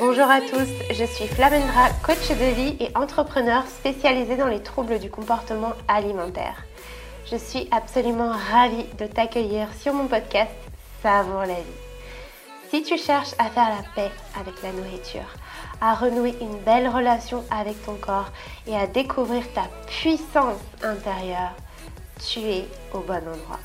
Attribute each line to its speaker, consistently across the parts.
Speaker 1: Bonjour à tous, je suis Flamendra, coach de vie et entrepreneur spécialisée dans les troubles du comportement alimentaire. Je suis absolument ravie de t'accueillir sur mon podcast Savoure la vie. Si tu cherches à faire la paix avec la nourriture, à renouer une belle relation avec ton corps et à découvrir ta puissance intérieure, tu es au bon endroit.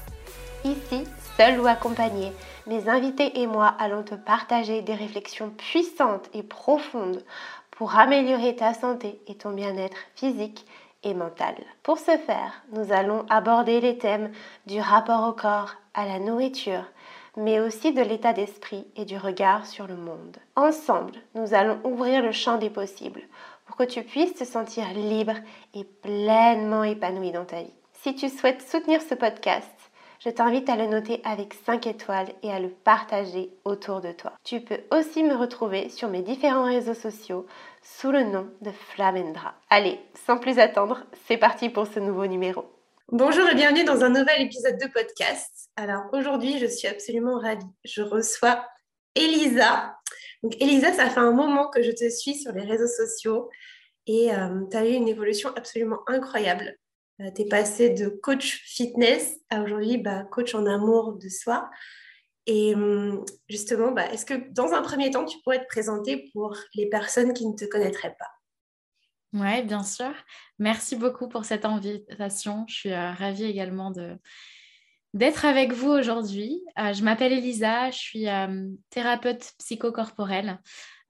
Speaker 1: Ici, seul ou accompagné, mes invités et moi allons te partager des réflexions puissantes et profondes pour améliorer ta santé et ton bien-être physique et mental. Pour ce faire, nous allons aborder les thèmes du rapport au corps, à la nourriture, mais aussi de l'état d'esprit et du regard sur le monde. Ensemble, nous allons ouvrir le champ des possibles pour que tu puisses te sentir libre et pleinement épanoui dans ta vie. Si tu souhaites soutenir ce podcast, je t'invite à le noter avec 5 étoiles et à le partager autour de toi. Tu peux aussi me retrouver sur mes différents réseaux sociaux sous le nom de Flamendra. Allez, sans plus attendre, c'est parti pour ce nouveau numéro. Bonjour et bienvenue dans un nouvel épisode de podcast. Alors aujourd'hui, je suis absolument ravie. Je reçois Elisa. Donc Elisa, ça fait un moment que je te suis sur les réseaux sociaux et euh, tu as eu une évolution absolument incroyable. Euh, tu es passé de coach fitness à aujourd'hui bah, coach en amour de soi. Et hum, justement, bah, est-ce que dans un premier temps, tu pourrais te présenter pour les personnes qui ne te connaîtraient pas?
Speaker 2: Oui, bien sûr. Merci beaucoup pour cette invitation. Je suis euh, ravie également de, d'être avec vous aujourd'hui. Euh, je m'appelle Elisa, je suis thérapeute psychocorporelle.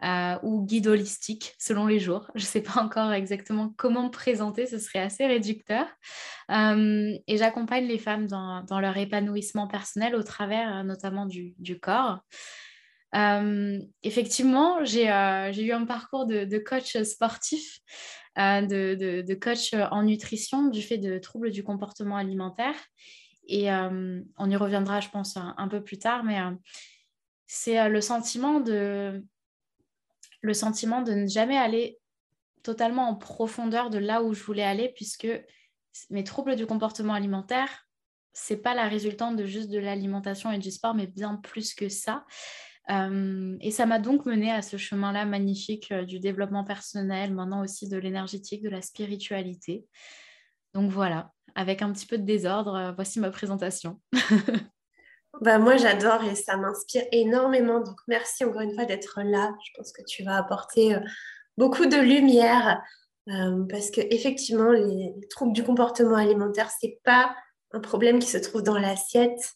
Speaker 2: Euh, ou guide holistique selon les jours. Je ne sais pas encore exactement comment me présenter, ce serait assez réducteur. Euh, et j'accompagne les femmes dans, leur épanouissement personnel au travers euh, notamment du, corps. effectivement, j'ai eu un parcours de, coach sportif, de, coach en nutrition du fait de troubles du comportement alimentaire. Et on y reviendra, je pense, un peu plus tard, mais c'est le sentiment de le sentiment de ne jamais aller totalement en profondeur de là où je voulais aller, puisque mes troubles du comportement alimentaire, c'est pas la résultante de juste de l'alimentation et du sport, mais bien plus que ça. Euh, et ça m'a donc mené à ce chemin-là magnifique euh, du développement personnel, maintenant aussi de l'énergétique, de la spiritualité. Donc voilà, avec un petit peu de désordre, euh, voici ma présentation.
Speaker 1: Bah, moi, j'adore et ça m'inspire énormément. Donc, merci encore une fois d'être là. Je pense que tu vas apporter euh, beaucoup de lumière euh, parce que effectivement, les, troubles du comportement alimentaire, c'est pas un problème qui se trouve dans l'assiette,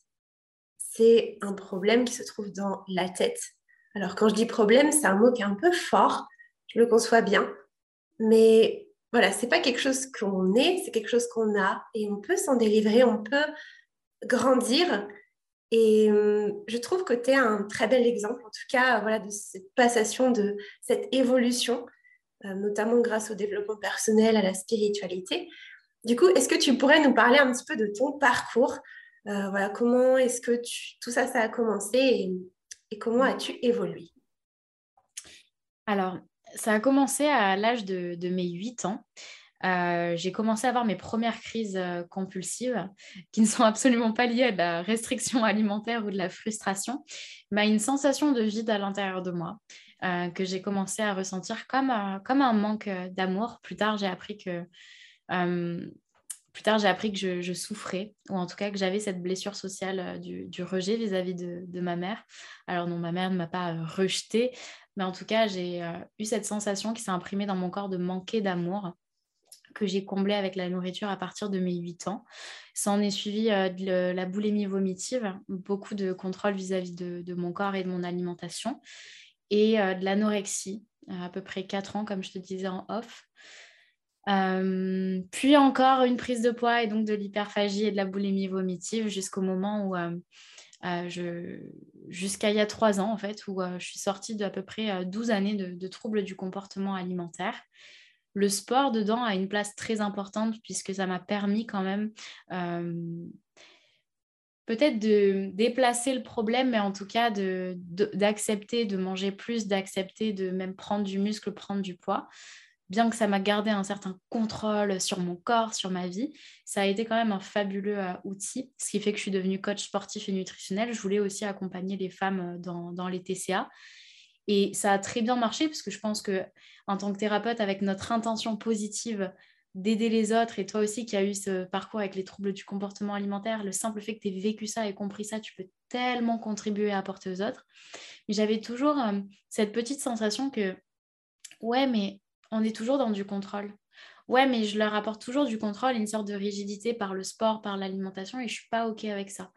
Speaker 1: c'est un problème qui se trouve dans la tête. Alors, quand je dis problème, c'est un mot qui est un peu fort. Je le conçois bien, mais voilà, c'est pas quelque chose qu'on est, c'est quelque chose qu'on a et on peut s'en délivrer, on peut grandir et hum, je trouve que tu es un très bel exemple, en tout cas, voilà, de cette passation, de cette évolution, euh, notamment grâce au développement personnel, à la spiritualité. Du coup, est-ce que tu pourrais nous parler un petit peu de ton parcours? Euh, voilà, Comment est-ce que tout ça, ça a commencé et, comment as-tu évolué?
Speaker 2: Alors, ça a commencé à l'âge de, de, mes 8 ans. Euh, j'ai commencé à avoir mes premières crises euh, compulsives qui ne sont absolument pas liées à la restriction alimentaire ou de la frustration, mais à une sensation de vide à l'intérieur de moi euh, que j'ai commencé à ressentir comme, comme un manque d'amour. Plus tard, j'ai appris que... plus tard, j'ai appris que je, souffrais, ou en tout cas que j'avais cette blessure sociale du, rejet vis-à-vis de, ma mère. Alors non, ma mère ne m'a pas rejetée, mais en tout cas, j'ai eu cette sensation qui s'est imprimée dans mon corps de manquer d'amour que j'ai comblé avec la nourriture à partir de mes 8 ans. Ça en est suivi euh, de la boulimie vomitive, beaucoup de contrôle vis-à-vis de, mon corps et de mon alimentation, et euh, de l'anorexie, à peu près 4 ans, comme je te disais en off. Euh, puis encore une prise de poids et donc de l'hyperphagie et de la boulimie vomitive jusqu'au moment où, jusqu'à il y a 3 ans en fait, où je suis sortie d'à peu près 12 années de troubles du comportement alimentaire le sport dedans a une place très importante puisque ça m'a permis quand même euh, peut-être de déplacer le problème, mais en tout cas d'accepter de, manger plus, d'accepter de même prendre du muscle, prendre du poids. Bien que ça m'a gardé un certain contrôle sur mon corps, sur ma vie, ça a été quand même un fabuleux euh, outil, ce qui fait que je suis devenue coach sportif et nutritionnel. Je voulais aussi accompagner les femmes euh, dans, dans les TCA. Et ça a très bien marché parce que je pense que en tant que thérapeute, avec notre intention positive d'aider les autres, et toi aussi qui as eu ce parcours avec les troubles du comportement alimentaire, le simple fait que tu aies vécu ça et compris ça, tu peux tellement contribuer à apporter aux autres. Mais j'avais toujours euh, cette petite sensation que, ouais, mais on est toujours dans du contrôle. Ouais, mais je leur apporte toujours du contrôle, une sorte de rigidité par le sport, par l'alimentation, et je suis pas OK avec ça.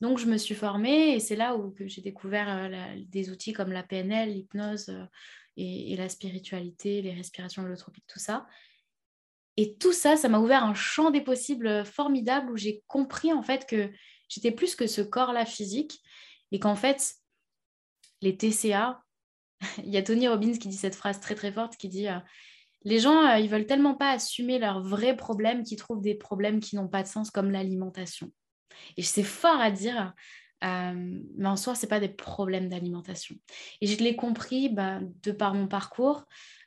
Speaker 2: Donc, je me suis formée et c'est là où j'ai découvert euh, des outils comme la PNL, l'hypnose euh, et, la spiritualité, les respirations holotropiques, tout ça. Et tout ça, ça m'a ouvert un champ des possibles formidable où j'ai compris en fait que j'étais plus que ce corps-là physique et qu'en fait, les TCA, il y a Tony Robbins qui dit cette phrase très très forte qui dit euh, les gens, ils veulent tellement pas assumer leurs vrais problèmes qu'ils trouvent des problèmes qui n'ont pas de sens comme l'alimentation. Et c'est fort à dire, euh, mais en soi, ce pas des problèmes d'alimentation. Et je l'ai compris bah, de par mon parcours,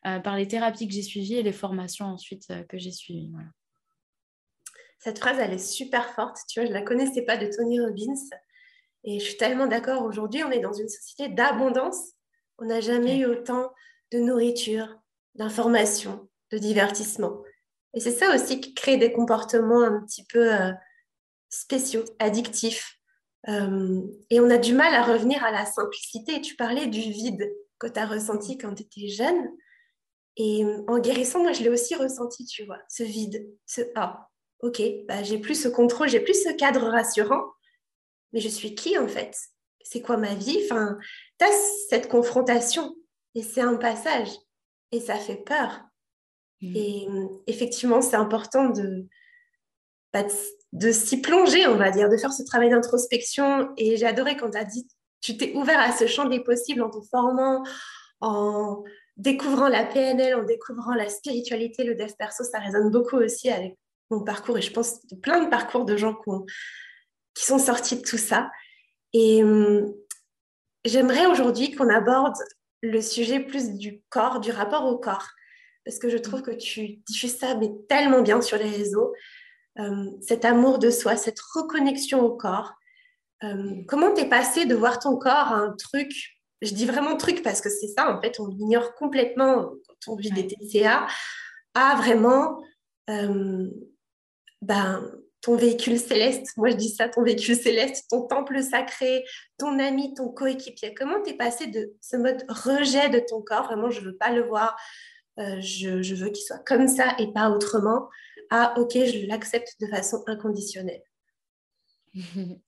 Speaker 2: euh, par les thérapies que j'ai suivies et les formations ensuite euh, que j'ai suivies.
Speaker 1: Cette phrase, elle est super forte. Tu vois, je ne la connaissais pas de Tony Robbins. Et je suis tellement d'accord. Aujourd'hui, on est dans une société d'abondance. On n'a jamais eu autant de nourriture, d'informations, de divertissement. Et c'est ça aussi qui crée des comportements un petit peu spéciaux, addictifs. Euh, et on a du mal à revenir à la simplicité. Tu parlais du vide que tu as ressenti quand tu étais jeune. Et en guérissant, moi, je l'ai aussi ressenti, tu vois, ce vide, ce Ah, ok, bah, j'ai plus ce contrôle, j'ai plus ce cadre rassurant. Mais je suis qui en fait? C'est quoi ma vie? Enfin, tu as cette confrontation et c'est un passage et ça fait peur. Mmh. Et effectivement, c'est important de, bah, de s'y plonger, on va dire, de faire ce travail d'introspection. Et j'ai adoré quand tu as dit, tu t'es ouvert à ce champ des possibles en te formant, en découvrant la PNL, en découvrant la spiritualité, le dev perso, ça résonne beaucoup aussi avec mon parcours et je pense plein de parcours de gens qui, sont sortis de tout ça. Et hum, j'aimerais aujourd'hui qu'on aborde le sujet plus du corps, du rapport au corps, parce que je trouve que tu diffuses ça mais tellement bien sur les réseaux. Euh, cet amour de soi, cette reconnexion au corps. Euh, comment t'es passé de voir ton corps à un truc, je dis vraiment truc parce que c'est ça, en fait, on l'ignore complètement quand on vit des TCA, à vraiment euh, ben, ton véhicule céleste, moi je dis ça, ton véhicule céleste, ton temple sacré, ton ami, ton coéquipier. Comment t'es passé de ce mode rejet de ton corps, vraiment je veux pas le voir, je, je, veux qu'il soit comme ça et pas autrement, ah ok, je l'accepte de façon inconditionnelle.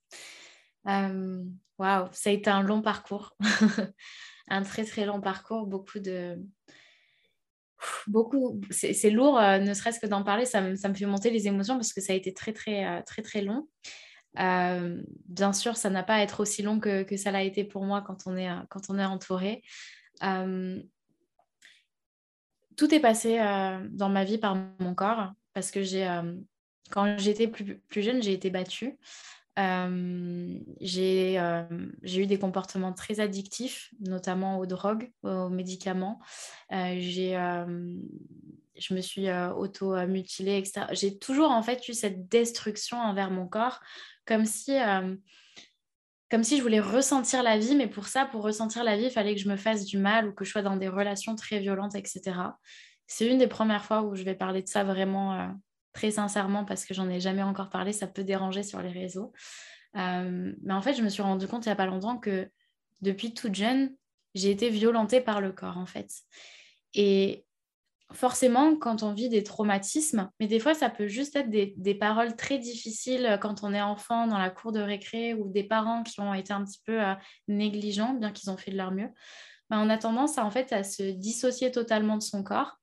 Speaker 2: Euh, waouh, ça a été un long parcours, un très très long parcours, beaucoup de beaucoup, c'est lourd, euh, ne serait-ce que d'en parler, ça me, ça me, fait monter les émotions parce que ça a été très très euh, très très long. bien sûr, ça n'a pas à être aussi long que, que ça l'a été pour moi quand on est, quand on est entouré. tout est passé dans ma vie par mon corps parce que j'ai, euh, quand j'étais plus, plus, jeune, j'ai été battue. Euh, j'ai, euh, j'ai eu des comportements très addictifs, notamment aux drogues, aux médicaments. j'ai, je me suis auto-mutilée, etc. J'ai toujours en fait eu cette destruction envers mon corps, comme si, comme si je voulais ressentir la vie, mais pour ça, pour ressentir la vie, il fallait que je me fasse du mal ou que je sois dans des relations très violentes, etc c'est une des premières fois où je vais parler de ça vraiment euh, très sincèrement parce que j'en ai jamais encore parlé. Ça peut déranger sur les réseaux. Euh, mais en fait, je me suis rendu compte il n'y a pas longtemps que depuis toute jeune, j'ai été violentée par le corps en fait. Et forcément, quand on vit des traumatismes, mais des fois, ça peut juste être des, paroles très difficiles quand on est enfant dans la cour de récré ou des parents qui ont été un petit peu euh, négligents, bien qu'ils ont fait de leur mieux. Ben, on a tendance en fait, à se dissocier totalement de son corps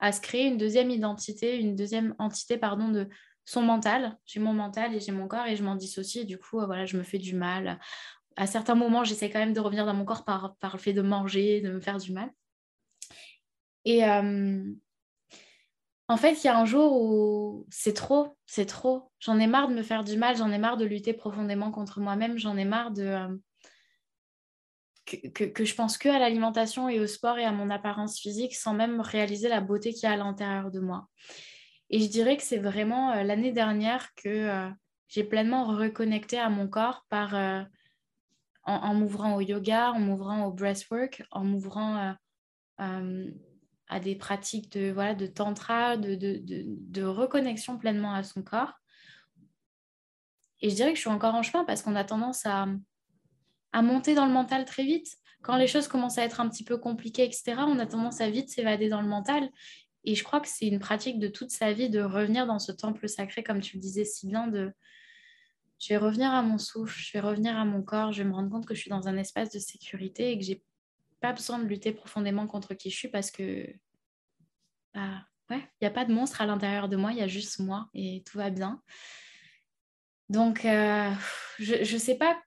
Speaker 2: à se créer une deuxième identité, une deuxième entité pardon, de son mental. J'ai mon mental et j'ai mon corps et je m'en dissocie. Et du coup, voilà, je me fais du mal. À certains moments, j'essaie quand même de revenir dans mon corps par, le fait de manger, de me faire du mal. Et euh, en fait, il y a un jour où c'est trop, c'est trop. J'en ai marre de me faire du mal, j'en ai marre de lutter profondément contre moi-même, j'en ai marre de, que, je pense que à l'alimentation et au sport et à mon apparence physique sans même réaliser la beauté qu'il y a à l'intérieur de moi. Et je dirais que c'est vraiment euh, l'année dernière que euh, j'ai pleinement reconnecté à mon corps par, euh, en, m'ouvrant au yoga, en m'ouvrant au breathwork, en m'ouvrant à des pratiques de, voilà, de tantra, de, de, reconnexion pleinement à son corps. Et je dirais que je suis encore en chemin parce qu'on a tendance à, à monter dans le mental très vite. Quand les choses commencent à être un petit peu compliquées, etc., on a tendance à vite s'évader dans le mental. Et je crois que c'est une pratique de toute sa vie de revenir dans ce temple sacré, comme tu le disais si bien, de je vais revenir à mon souffle, je vais revenir à mon corps, je vais me rendre compte que je suis dans un espace de sécurité et que j'ai pas besoin de lutter profondément contre qui je suis parce que bah, ouais, il n'y a pas de monstre à l'intérieur de moi, il y a juste moi et tout va bien. Donc, euh, je ne sais pas,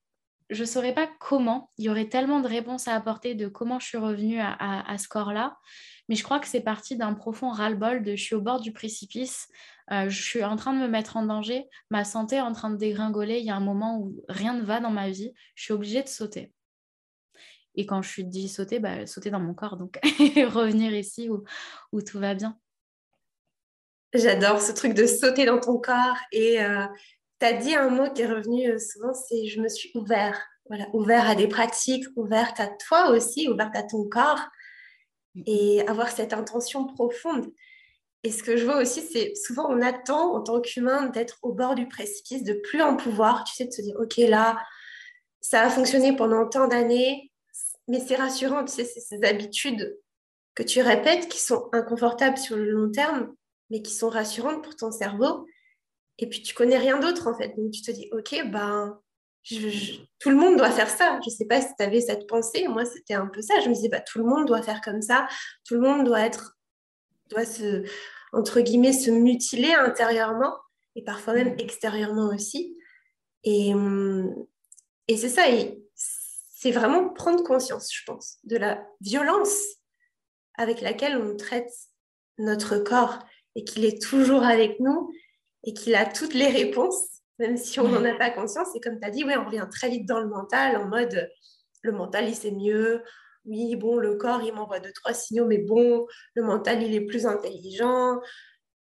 Speaker 2: je saurais pas comment. Il y aurait tellement de réponses à apporter de comment je suis revenue à, ce corps-là. Mais je crois que c'est parti d'un profond ras-le-bol de je suis au bord du précipice, euh, je suis en train de me mettre en danger, ma santé est en train de dégringoler, il y a un moment où rien ne va dans ma vie, je suis obligée de sauter. Et quand je suis dit sauter, bah, sauter dans mon corps, donc revenir ici où, où, tout va bien.
Speaker 1: J'adore ce truc de sauter dans ton corps. Et euh, tu as dit un mot qui est revenu euh, souvent, c'est je me suis ouvert. Voilà, ouvert à des pratiques, ouverte à toi aussi, ouverte à ton corps. Et avoir cette intention profonde. Et ce que je vois aussi, c'est souvent on attend en tant qu'humain d'être au bord du précipice, de plus en pouvoir, tu sais, de se dire, OK, là, ça a fonctionné pendant tant d'années, mais c'est rassurant, tu sais, c'est ces habitudes que tu répètes qui sont inconfortables sur le long terme, mais qui sont rassurantes pour ton cerveau. Et puis tu connais rien d'autre en fait. Donc tu te dis, ok, ben, tout le monde doit faire ça. Je ne sais pas si tu avais cette pensée. Moi, c'était un peu ça. Je me disais, bah, tout le monde doit faire comme ça. Tout le monde doit être, doit se, entre guillemets, se mutiler intérieurement et parfois même extérieurement aussi. Et, hum, et c'est ça c'est vraiment prendre conscience, je pense, de la violence avec laquelle on traite notre corps et qu'il est toujours avec nous et qu'il a toutes les réponses, même si on n'en a pas conscience. Et comme tu as dit, ouais, on revient très vite dans le mental, en mode le mental, il sait mieux. Oui, bon, le corps, il m'envoie deux, trois signaux, mais bon, le mental, il est plus intelligent.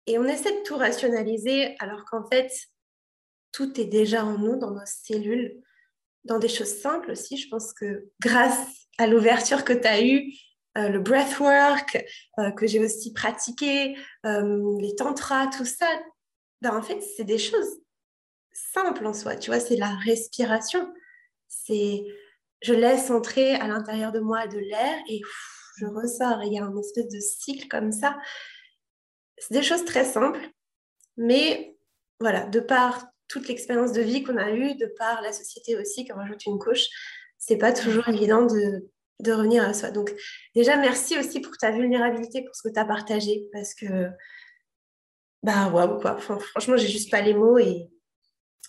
Speaker 1: Et on essaie de tout rationaliser, alors qu'en fait, tout est déjà en nous, dans nos cellules dans des choses simples aussi. Je pense que grâce à l'ouverture que tu as eue, euh, le breathwork, euh, que j'ai aussi pratiqué, euh, les tantras, tout ça, ben, en fait, c'est des choses simples en soi. Tu vois, c'est la respiration. C'est je laisse entrer à l'intérieur de moi de l'air et je ressors. Il y a un espèce de cycle comme ça. C'est des choses très simples, mais voilà, de par toute l'expérience de vie qu'on a eue, de par la société aussi, qui rajoute une couche, c'est pas toujours évident de, de, revenir à soi. Donc, déjà, merci aussi pour ta vulnérabilité, pour ce que tu as partagé, parce que, bah, waouh, quoi. franchement, j'ai juste pas les mots et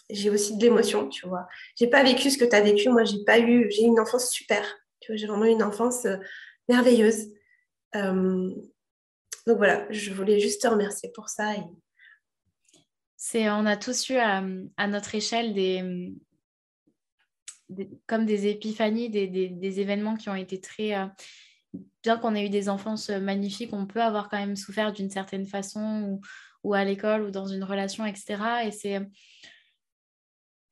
Speaker 1: j'ai aussi de l'émotion, tu vois. J'ai pas vécu ce que tu as vécu. Moi, j'ai pas eu, j'ai une enfance super. Tu vois, j'ai vraiment une enfance euh, merveilleuse. Euh, donc voilà, je voulais juste te remercier pour ça
Speaker 2: c'est, on a tous eu à, notre échelle des, comme des épiphanies, des, événements qui ont été très... Euh, bien qu'on ait eu des enfances magnifiques, on peut avoir quand même souffert d'une certaine façon à l'école ou dans une relation, etc. Et c'est...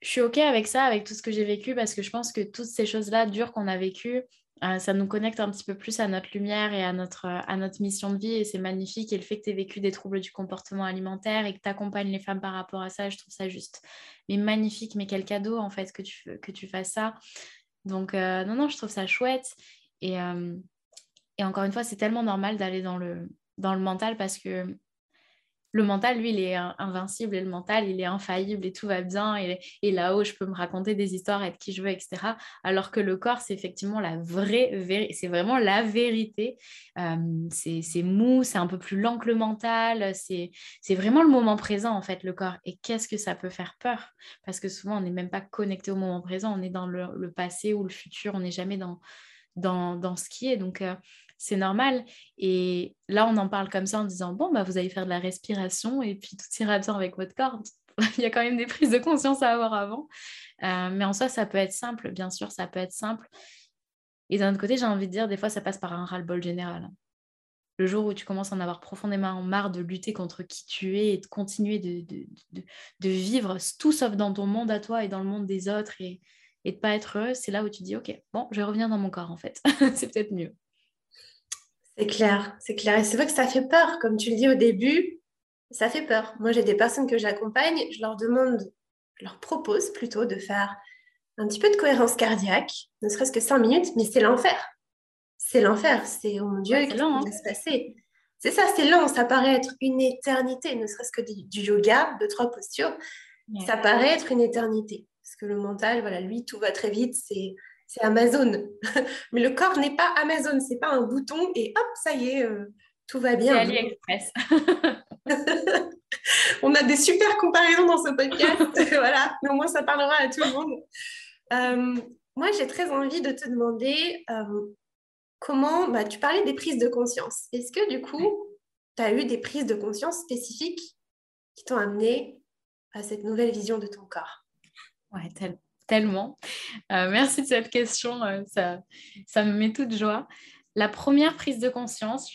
Speaker 2: Je suis OK avec ça, avec tout ce que j'ai vécu, parce que je pense que toutes ces choses-là dures qu'on a vécues, euh, ça nous connecte un petit peu plus à notre lumière et à notre, euh, à notre mission de vie et c'est magnifique. Et le fait que tu aies vécu des troubles du comportement alimentaire et que tu accompagnes les femmes par rapport à ça, je trouve ça juste mais magnifique. Mais quel cadeau en fait que tu, que tu fasses ça. Donc euh, non, non, je trouve ça chouette. Et, et encore une fois, c'est tellement normal d'aller dans le, dans le mental parce que le mental, lui, il est invincible et le mental, il est infaillible et tout va bien. Et, là-haut, je peux me raconter des histoires, être qui je veux, etc. Alors que le corps, c'est effectivement la vraie vérité. C'est vraiment la vérité. Euh, c'est mou, c'est un peu plus lent que le mental. C'est vraiment le moment présent, en fait, le corps. Et qu'est-ce que ça peut faire peur? Parce que souvent, on n'est même pas connecté au moment présent. On est dans le, passé ou le futur. On n'est jamais dans, dans, dans, ce qui est. Donc, euh, c'est normal. Et là, on en parle comme ça en disant, bon, bah, vous allez faire de la respiration et puis tout ira bien avec votre corps. Il y a quand même des prises de conscience à avoir avant. Euh, mais en soi, ça peut être simple, bien sûr, ça peut être simple. Et d'un autre côté, j'ai envie de dire, des fois, ça passe par un ras-le-bol général. Le jour où tu commences à en avoir profondément marre de lutter contre qui tu es et de continuer de, de, vivre tout sauf dans ton monde à toi et dans le monde des autres et, et de pas être heureux, c'est là où tu dis, ok, bon, je vais revenir dans mon corps en fait. c'est peut-être mieux.
Speaker 1: C'est clair, c'est clair. Et c'est vrai que ça fait peur, comme tu le dis au début, ça fait peur. Moi, j'ai des personnes que j'accompagne, je leur demande, je leur propose plutôt de faire un petit peu de cohérence cardiaque, ne serait-ce que cinq minutes, mais c'est l'enfer. C'est l'enfer. C'est, oh mon Dieu, qu'est-ce qui va hein. se passer? C'est ça, c'est lent. Ça paraît être une éternité, ne serait-ce que du, yoga, de trois postures. Ça paraît être une éternité. Parce que le mental, voilà, lui, tout va très vite. C'est, c'est Amazon. mais le corps n'est pas Amazon. C'est pas un bouton et hop, ça y est, euh, tout va bien.
Speaker 2: C'est AliExpress.
Speaker 1: On a des super comparaisons dans ce podcast. voilà, mais au moins ça parlera à tout le monde. Euh, moi, j'ai très envie de te demander euh, comment, bah, tu parlais des prises de conscience. Est-ce que du coup, tu as eu des prises de conscience spécifiques qui t'ont amené à cette nouvelle vision de ton corps?
Speaker 2: Ouais, tellement. Euh, merci de cette question, ça, ça me met toute joie. La première prise de conscience,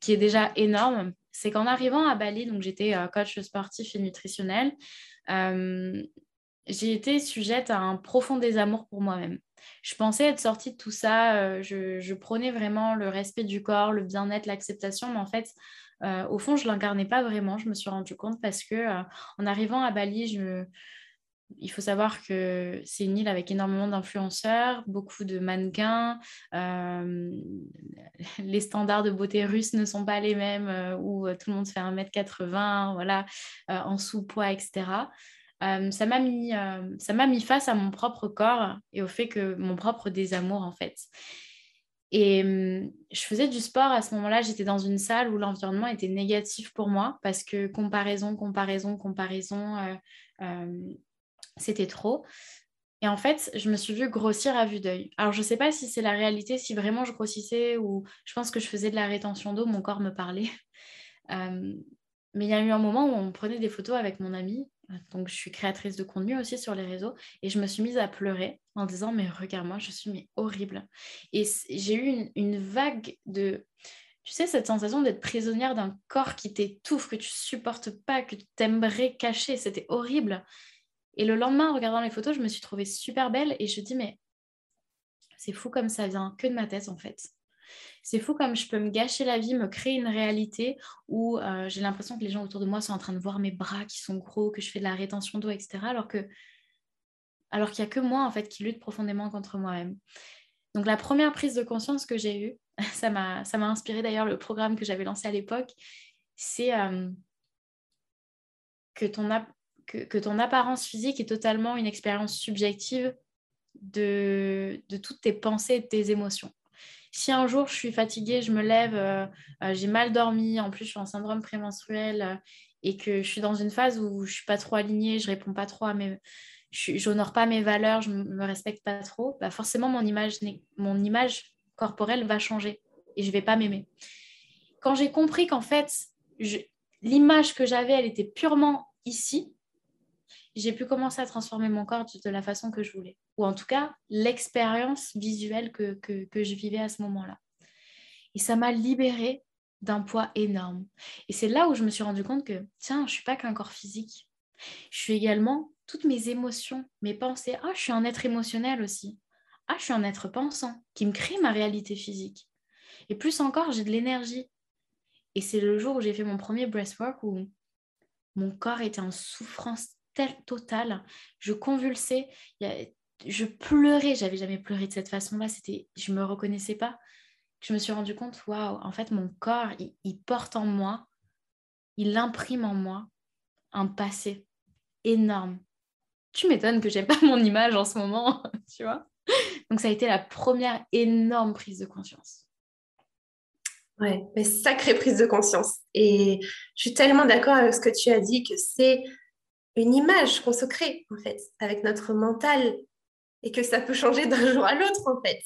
Speaker 2: qui est déjà énorme, c'est qu'en arrivant à Bali, donc j'étais coach sportif et nutritionnel, j'ai été sujette à un profond désamour pour moi-même. Je pensais être sortie de tout ça, euh, je, prônais vraiment le respect du corps, le bien-être, l'acceptation, mais en fait, euh, au fond, je ne l'incarnais pas vraiment, je me suis rendu compte parce que euh, en arrivant à Bali, je il faut savoir que c'est une île avec énormément d'influenceurs, beaucoup de mannequins. les standards de beauté russes ne sont pas les mêmes, où tout le monde fait 1m80, voilà, en sous-poids, etc. Euh, ça m'a mis, euh, mis face à mon propre corps et au fait que mon propre désamour en fait. Et hum, je faisais du sport à ce moment-là, j'étais dans une salle où l'environnement était négatif pour moi parce que comparaison, comparaison, comparaison, euh, c'était trop. Et en fait, je me suis vue grossir à vue d'œil. Alors, je ne sais pas si c'est la réalité, si vraiment je grossissais ou je pense que je faisais de la rétention d'eau, mon corps me parlait. mais il y a eu un moment où on prenait des photos avec mon ami donc, je suis créatrice de contenu aussi sur les réseaux et je me suis mise à pleurer en disant Mais regarde-moi, je suis mais horrible. Et j'ai eu une, vague de. Tu sais, cette sensation d'être prisonnière d'un corps qui t'étouffe, que tu supportes pas, que tu aimerais cacher. C'était horrible. Et le lendemain, en regardant les photos, je me suis trouvée super belle et je me dis Mais c'est fou comme ça vient que de ma tête en fait. C'est fou comme je peux me gâcher la vie, me créer une réalité où euh, j'ai l'impression que les gens autour de moi sont en train de voir mes bras qui sont gros, que je fais de la rétention d'eau, etc. Alors que alors qu'il n'y a que moi en fait qui lutte profondément contre moi-même. Donc la première prise de conscience que j'ai eue, ça m'a inspiré d'ailleurs le programme que j'avais lancé à l'époque, c'est euh, que ton que, ton apparence physique est totalement une expérience subjective de, de toutes tes pensées et de tes émotions si un jour je suis fatiguée, je me lève, euh, euh, j'ai mal dormi, en plus je suis en syndrome prémenstruel euh, et que je suis dans une phase où je suis pas trop alignée, je réponds pas trop à mes, j'honore pas mes valeurs, je me respecte pas trop, bah forcément mon image, mon image corporelle va changer et je vais pas m'aimer. Quand j'ai compris qu'en fait l'image que j'avais, elle était purement ici, j'ai pu commencer à transformer mon corps de la façon que je voulais. Ou en tout cas, l'expérience visuelle que, que, je vivais à ce moment-là. Et ça m'a libérée d'un poids énorme. Et c'est là où je me suis rendu compte que, tiens, je suis pas qu'un corps physique. Je suis également toutes mes émotions, mes pensées. Ah, je suis un être émotionnel aussi. Ah, je suis un être pensant qui me crée ma réalité physique. Et plus encore, j'ai de l'énergie. Et c'est le jour où j'ai fait mon premier breathwork où mon corps était en souffrance telle totale. Je convulsais, je pleurais. J'avais jamais pleuré de cette façon-là. C'était, je me reconnaissais pas. Je me suis rendu compte, waouh, en fait, mon corps, il, porte en moi, il imprime en moi un passé énorme. Tu m'étonnes que j'aime pas mon image en ce moment, tu vois. Donc ça a été la première énorme prise de conscience.
Speaker 1: Ouais, mais sacrée prise de conscience. Et je suis tellement d'accord avec ce que tu as dit que c'est une image qu'on se crée, en fait, avec notre mental, et que ça peut changer d'un jour à l'autre, en fait.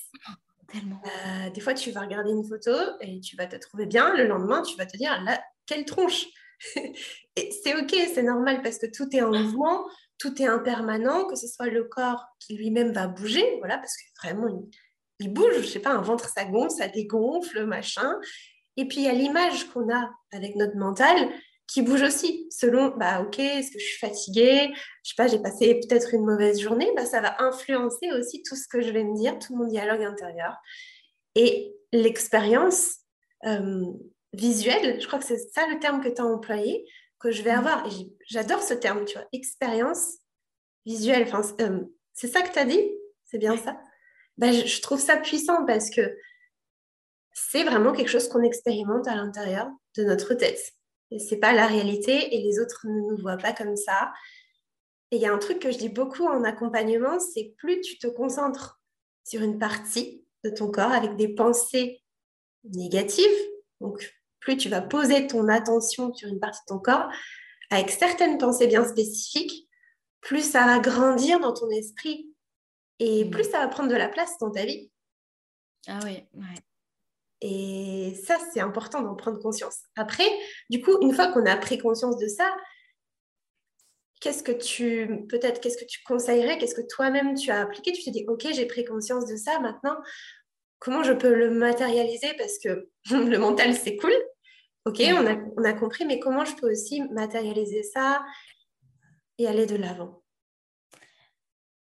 Speaker 1: Tellement. Euh, des fois, tu vas regarder une photo et tu vas te trouver bien. Le lendemain, tu vas te dire, là, quelle tronche Et c'est OK, c'est normal parce que tout est en mouvement, tout est impermanent, que ce soit le corps qui lui-même va bouger, voilà, parce que vraiment, il, il bouge. Je sais pas, un ventre, ça gonfle, ça dégonfle, machin. Et puis, il y a l'image qu'on a avec notre mental qui bouge aussi selon, bah ok, est-ce que je suis fatiguée? Je sais pas, j'ai passé peut-être une mauvaise journée, bah, ça va influencer aussi tout ce que je vais me dire, tout mon dialogue intérieur. Et l'expérience euh, visuelle, je crois que c'est ça le terme que tu as employé, que je vais mmh. avoir. Et j'adore ce terme, tu vois, expérience visuelle. Enfin, euh, c'est ça que tu as dit? C'est bien ça? Bah, je trouve ça puissant parce que c'est vraiment quelque chose qu'on expérimente à l'intérieur de notre tête. C'est pas la réalité et les autres ne nous voient pas comme ça. Et il y a un truc que je dis beaucoup en accompagnement, c'est plus tu te concentres sur une partie de ton corps avec des pensées négatives, donc plus tu vas poser ton attention sur une partie de ton corps avec certaines pensées bien spécifiques, plus ça va grandir dans ton esprit et mmh. plus ça va prendre de la place dans ta vie.
Speaker 2: Ah oui, ouais.
Speaker 1: Et ça, c'est important d'en prendre conscience. Après, du coup, une fois qu'on a pris conscience de ça, qu'est-ce que tu, peut-être, qu'est-ce que tu conseillerais, qu'est-ce que toi-même tu as appliqué? Tu t'es dit, ok, j'ai pris conscience de ça, maintenant, comment je peux le matérialiser? Parce que le mental, c'est cool. Ok, on a, on a compris, mais comment je peux aussi matérialiser ça et aller de l'avant?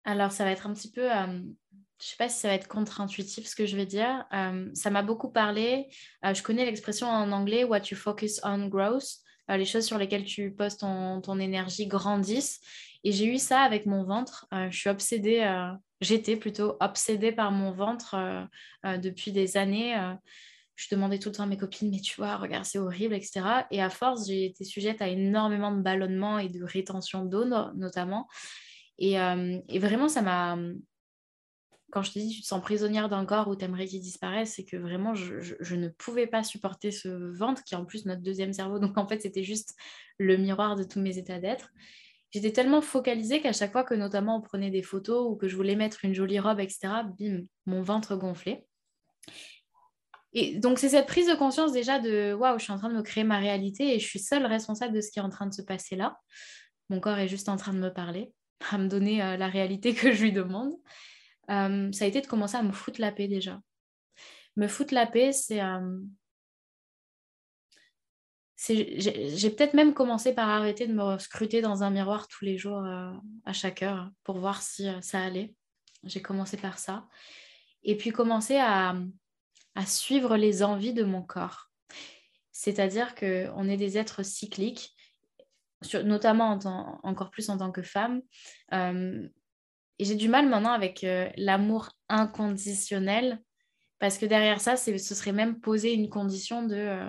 Speaker 2: Alors, ça va être un petit peu euh, je sais pas si ça va être contre-intuitif ce que je vais dire. Euh, ça m'a beaucoup parlé. Euh, je connais l'expression en anglais What you focus on grows. Euh, les choses sur lesquelles tu poses ton, ton énergie grandissent. Et j'ai eu ça avec mon ventre. je suis obsédée, j'étais plutôt obsédée par mon ventre depuis des années. je demandais tout le temps à mes copines, mais tu vois, regarde, c'est horrible, etc. Et à force, j'ai été sujette à énormément de ballonnements et de rétention d'eau, notamment. Et, vraiment, ça m'a quand je te dis tu te sens prisonnière d'un corps où tu aimerais qu'il disparaisse, c'est que vraiment je, ne pouvais pas supporter ce ventre qui est en plus notre deuxième cerveau. Donc en fait, c'était juste le miroir de tous mes états d'être. J'étais tellement focalisée qu'à chaque fois que notamment on prenait des photos ou que je voulais mettre une jolie robe, etc., bim, mon ventre gonflait. Et donc c'est cette prise de conscience déjà de waouh, je suis en train de me créer ma réalité et je suis seule responsable de ce qui est en train de se passer là. Mon corps est juste en train de me parler, à me donner euh, la réalité que je lui demande. Euh, ça a été de commencer à me foutre la paix déjà. Me foutre la paix, c'est... Euh, j'ai peut-être même commencé par arrêter de me scruter dans un miroir tous les jours euh, à chaque heure pour voir si ça allait. J'ai commencé par ça. Et puis commencer à, à suivre les envies de mon corps. C'est-à-dire qu'on est des êtres cycliques, notamment encore plus en tant que femme. Et j'ai du mal maintenant avec euh, l'amour inconditionnel, parce que derrière ça, ce serait même poser une condition de euh,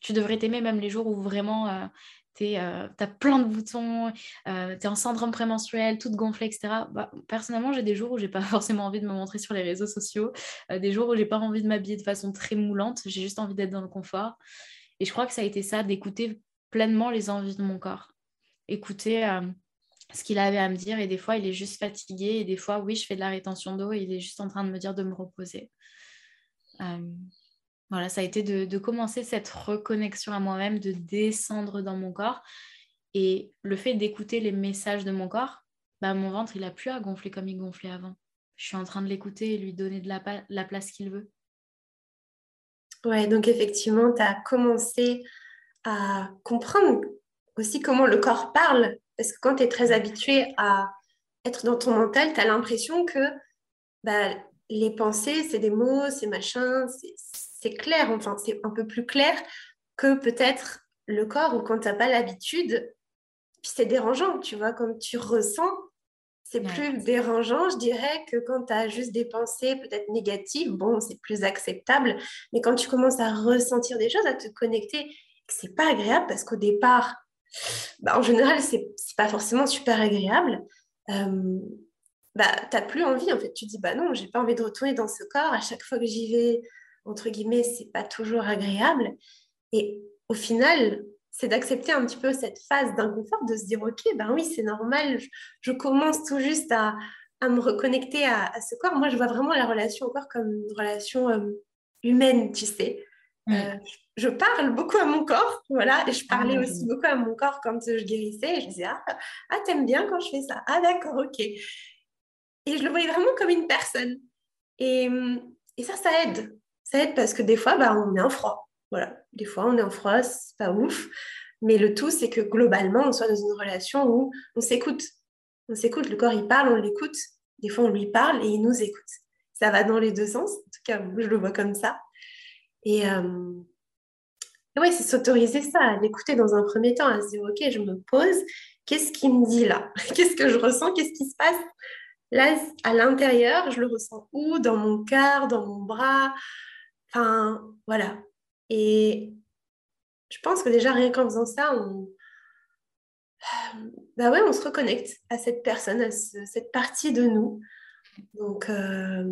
Speaker 2: tu devrais t'aimer même les jours où vraiment euh, tu as plein de boutons, tu es en syndrome prémenstruel, toute gonflée, etc. Bah, personnellement, j'ai des jours où j'ai pas forcément envie de me montrer sur les réseaux sociaux, des jours où j'ai pas envie de m'habiller de façon très moulante, j'ai juste envie d'être dans le confort. Et je crois que ça a été ça, d'écouter pleinement les envies de mon corps. Écouter ce qu'il avait à me dire. Et des fois, il est juste fatigué. Et des fois, oui, je fais de la rétention d'eau il est juste en train de me dire de me reposer. Euh, voilà, ça a été de, commencer cette reconnexion à moi-même, de descendre dans mon corps. Et le fait d'écouter les messages de mon corps, bah, mon ventre, il a plus à gonfler comme il gonflait avant. Je suis en train de l'écouter et lui donner de la, la place qu'il veut.
Speaker 1: Ouais, donc effectivement, tu as commencé à comprendre aussi comment le corps parle parce que quand tu es très habitué à être dans ton mental, tu as l'impression que bah, les pensées, c'est des mots, c'est machin, c'est clair, enfin, c'est un peu plus clair que peut-être le corps ou quand tu n'as pas l'habitude. Puis c'est dérangeant, tu vois, comme tu ressens, c'est plus dérangeant, je dirais, que quand tu as juste des pensées peut-être négatives. Bon, c'est plus acceptable. Mais quand tu commences à ressentir des choses, à te connecter, c'est pas agréable parce qu'au départ, bah, en général, c'est pas forcément super agréable. Euh, bah, tu n'as plus envie, en fait. Tu dis, bah non, j'ai pas envie de retourner dans ce corps. À chaque fois que j'y vais, entre guillemets, c'est pas toujours agréable. Et au final, c'est d'accepter un petit peu cette phase d'inconfort, de se dire, ok, ben oui, c'est normal, je, commence tout juste à, à me reconnecter à, ce corps. Moi, je vois vraiment la relation au corps comme une relation euh, humaine, tu sais. Euh, je parle beaucoup à mon corps, voilà, et je ah, parlais aussi beaucoup à mon corps quand je guérissais, et je disais, ah, ah t'aimes bien quand je fais ça, ah d'accord, ok. Et je le voyais vraiment comme une personne. Et, et ça, ça aide. Ça aide parce que des fois, bah, on est en froid. Voilà, des fois, on est en froid, c'est pas ouf. Mais le tout, c'est que globalement, on soit dans une relation où on s'écoute. On s'écoute, le corps, il parle, on l'écoute. Des fois, on lui parle et il nous écoute. Ça va dans les deux sens. En tout cas, je le vois comme ça. Et euh... ouais, c'est s'autoriser ça, à l'écouter dans un premier temps, à se dire, OK, je me pose, qu'est-ce qu'il me dit là? Qu'est-ce que je ressens? Qu'est-ce qui se passe? Là, à l'intérieur, je le ressens où? Dans mon cœur, dans mon bras? Enfin, voilà. Et je pense que déjà, rien qu'en faisant ça, on... Bah ouais, on se reconnecte à cette personne, à cette partie de nous. Donc, euh...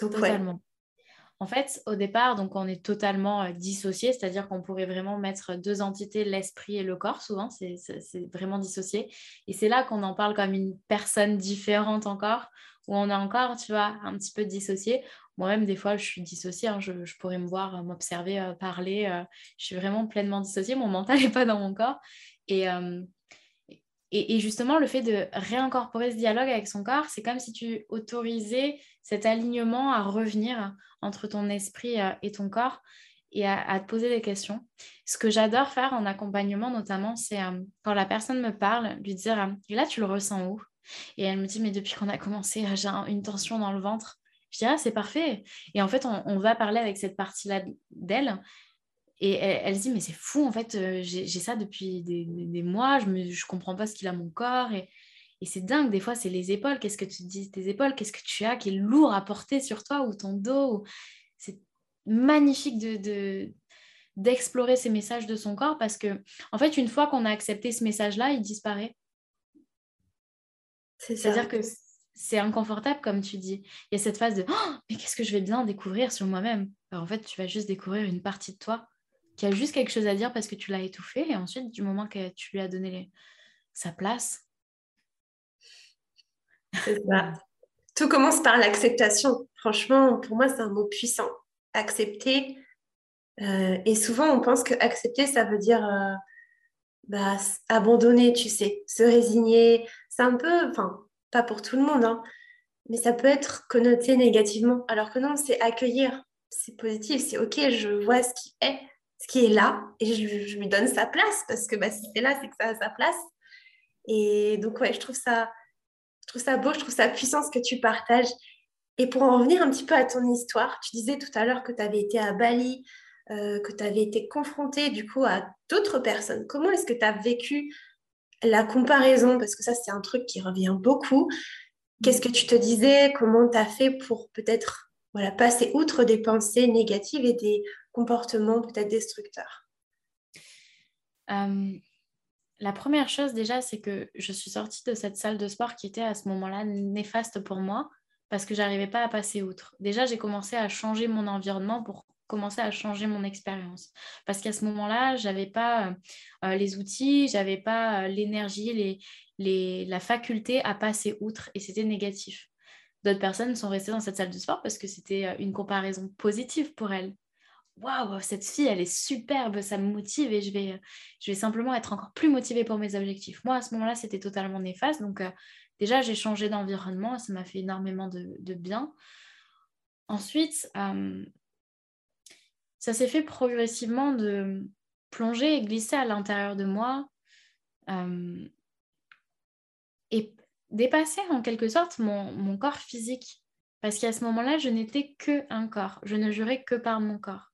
Speaker 2: donc Totalement. En fait, au départ, donc on est totalement euh, dissocié, c'est-à-dire qu'on pourrait vraiment mettre deux entités, l'esprit et le corps, souvent, c'est vraiment dissocié. Et c'est là qu'on en parle comme une personne différente encore, où on est encore, tu vois, un petit peu dissocié. Moi-même, des fois, je suis dissociée, hein, je, pourrais me voir, euh, m'observer, euh, parler, je suis vraiment pleinement dissociée, mon mental n'est pas dans mon corps. Et, justement, le fait de réincorporer ce dialogue avec son corps, c'est comme si tu autorisais cet alignement à revenir entre ton esprit euh, et ton corps et à, te poser des questions. Ce que j'adore faire en accompagnement, notamment, c'est euh, quand la personne me parle, lui dire euh, Et là, tu le ressens où? Et elle me dit Mais depuis qu'on a commencé, j'ai une tension dans le ventre. Je dis Ah, c'est parfait. Et en fait, on va parler avec cette partie-là d'elle et elle, se dit, mais c'est fou, en fait, euh, j'ai ça depuis des, mois, je ne comprends pas ce qu'il a mon corps. Et, et c'est dingue, des fois, c'est les épaules. Qu'est-ce que tu dis tes épaules Qu'est-ce que tu as qui est lourd à porter sur toi ou ton dos C'est magnifique de, d'explorer ces messages de son corps parce que, en fait, une fois qu'on a accepté ce message-là, il disparaît. C'est-à-dire que c'est inconfortable, comme tu dis. Il y a cette phase de oh, mais qu'est-ce que je vais bien découvrir sur moi-même? En fait, tu vas juste découvrir une partie de toi qui a juste quelque chose à dire parce que tu l'as étouffé. Et ensuite, du moment que tu lui as donné sa place.
Speaker 1: Tout commence par l'acceptation. Franchement, pour moi, c'est un mot puissant. Accepter. Euh, et souvent, on pense que accepter, ça veut dire euh, bah, abandonner, tu sais, se résigner. C'est un peu, enfin, pas pour tout le monde, hein, mais ça peut être connoté négativement. Alors que non, c'est accueillir. C'est positif, c'est OK, je vois ce qui est ce qui est là et je, lui donne sa place parce que bah, si c'est là, c'est que ça a sa place. Et donc, ouais, je trouve ça, je trouve ça beau, je trouve ça puissant ce que tu partages. Et pour en revenir un petit peu à ton histoire, tu disais tout à l'heure que tu avais été à Bali, euh, que tu avais été confrontée du coup à d'autres personnes. Comment est-ce que tu as vécu la comparaison? Parce que ça, c'est un truc qui revient beaucoup. Qu'est-ce que tu te disais? Comment tu as fait pour peut-être voilà, passer outre des pensées négatives et des comportements peut-être destructeurs
Speaker 2: euh, La première chose déjà, c'est que je suis sortie de cette salle de sport qui était à ce moment-là néfaste pour moi parce que j'arrivais pas à passer outre. Déjà, j'ai commencé à changer mon environnement pour commencer à changer mon expérience. Parce qu'à ce moment-là, j'avais pas euh, les outils, j'avais pas euh, l'énergie, les, la faculté à passer outre et c'était négatif. D'autres personnes sont restées dans cette salle de sport parce que c'était euh, une comparaison positive pour elles. Waouh, cette fille, elle est superbe, ça me motive et je vais, euh, je vais simplement être encore plus motivée pour mes objectifs. Moi, à ce moment-là, c'était totalement néfaste. Donc, euh, déjà, j'ai changé d'environnement, ça m'a fait énormément de, bien. Ensuite, ça s'est fait progressivement de plonger et glisser à l'intérieur de moi. et dépasser en quelque sorte mon, corps physique. Parce qu'à ce moment-là, je n'étais que un corps. Je ne jurais que par mon corps,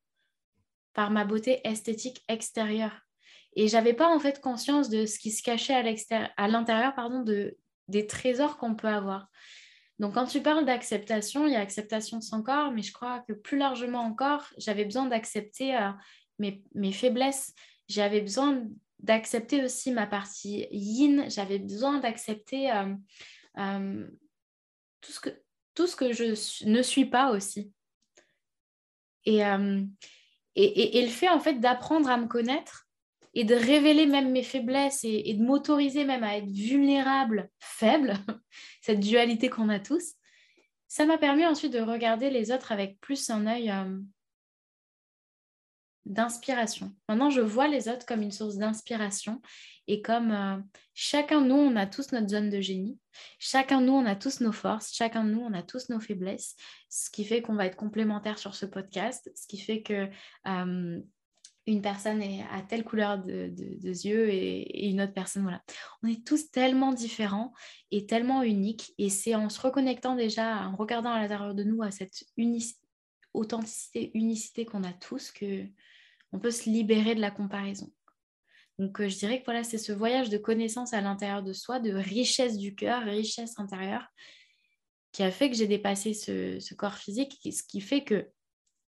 Speaker 2: par ma beauté esthétique extérieure. Et j'avais pas en fait conscience de ce qui se cachait à l'intérieur pardon, de, des trésors qu'on peut avoir. Donc quand tu parles d'acceptation, il y a acceptation de son corps, mais je crois que plus largement encore, j'avais besoin d'accepter euh, mes, mes, faiblesses. J'avais besoin d'accepter aussi ma partie yin, j'avais besoin d'accepter euh, euh, tout, ce que, je ne suis pas aussi. Euh, et, le fait en fait d'apprendre à me connaître et de révéler même mes faiblesses et, de m'autoriser même à être vulnérable, faible, cette dualité qu'on a tous, ça m'a permis ensuite de regarder les autres avec plus un œil d'inspiration. Maintenant, je vois les autres comme une source d'inspiration et comme euh, chacun de nous, on a tous notre zone de génie, chacun de nous, on a tous nos forces, chacun de nous, on a tous nos faiblesses, ce qui fait qu'on va être complémentaires sur ce podcast, ce qui fait que euh, une personne a telle couleur de, yeux et, une autre personne, voilà. On est tous tellement différents et tellement uniques. Et c'est en se reconnectant déjà, en regardant à l'intérieur de nous à cette authenticité, unicité qu'on a tous, que on peut se libérer de la comparaison. Donc, euh, je dirais que voilà, c'est ce voyage de connaissance à l'intérieur de soi, de richesse du cœur, richesse intérieure, qui a fait que j'ai dépassé ce, corps physique, ce qui fait que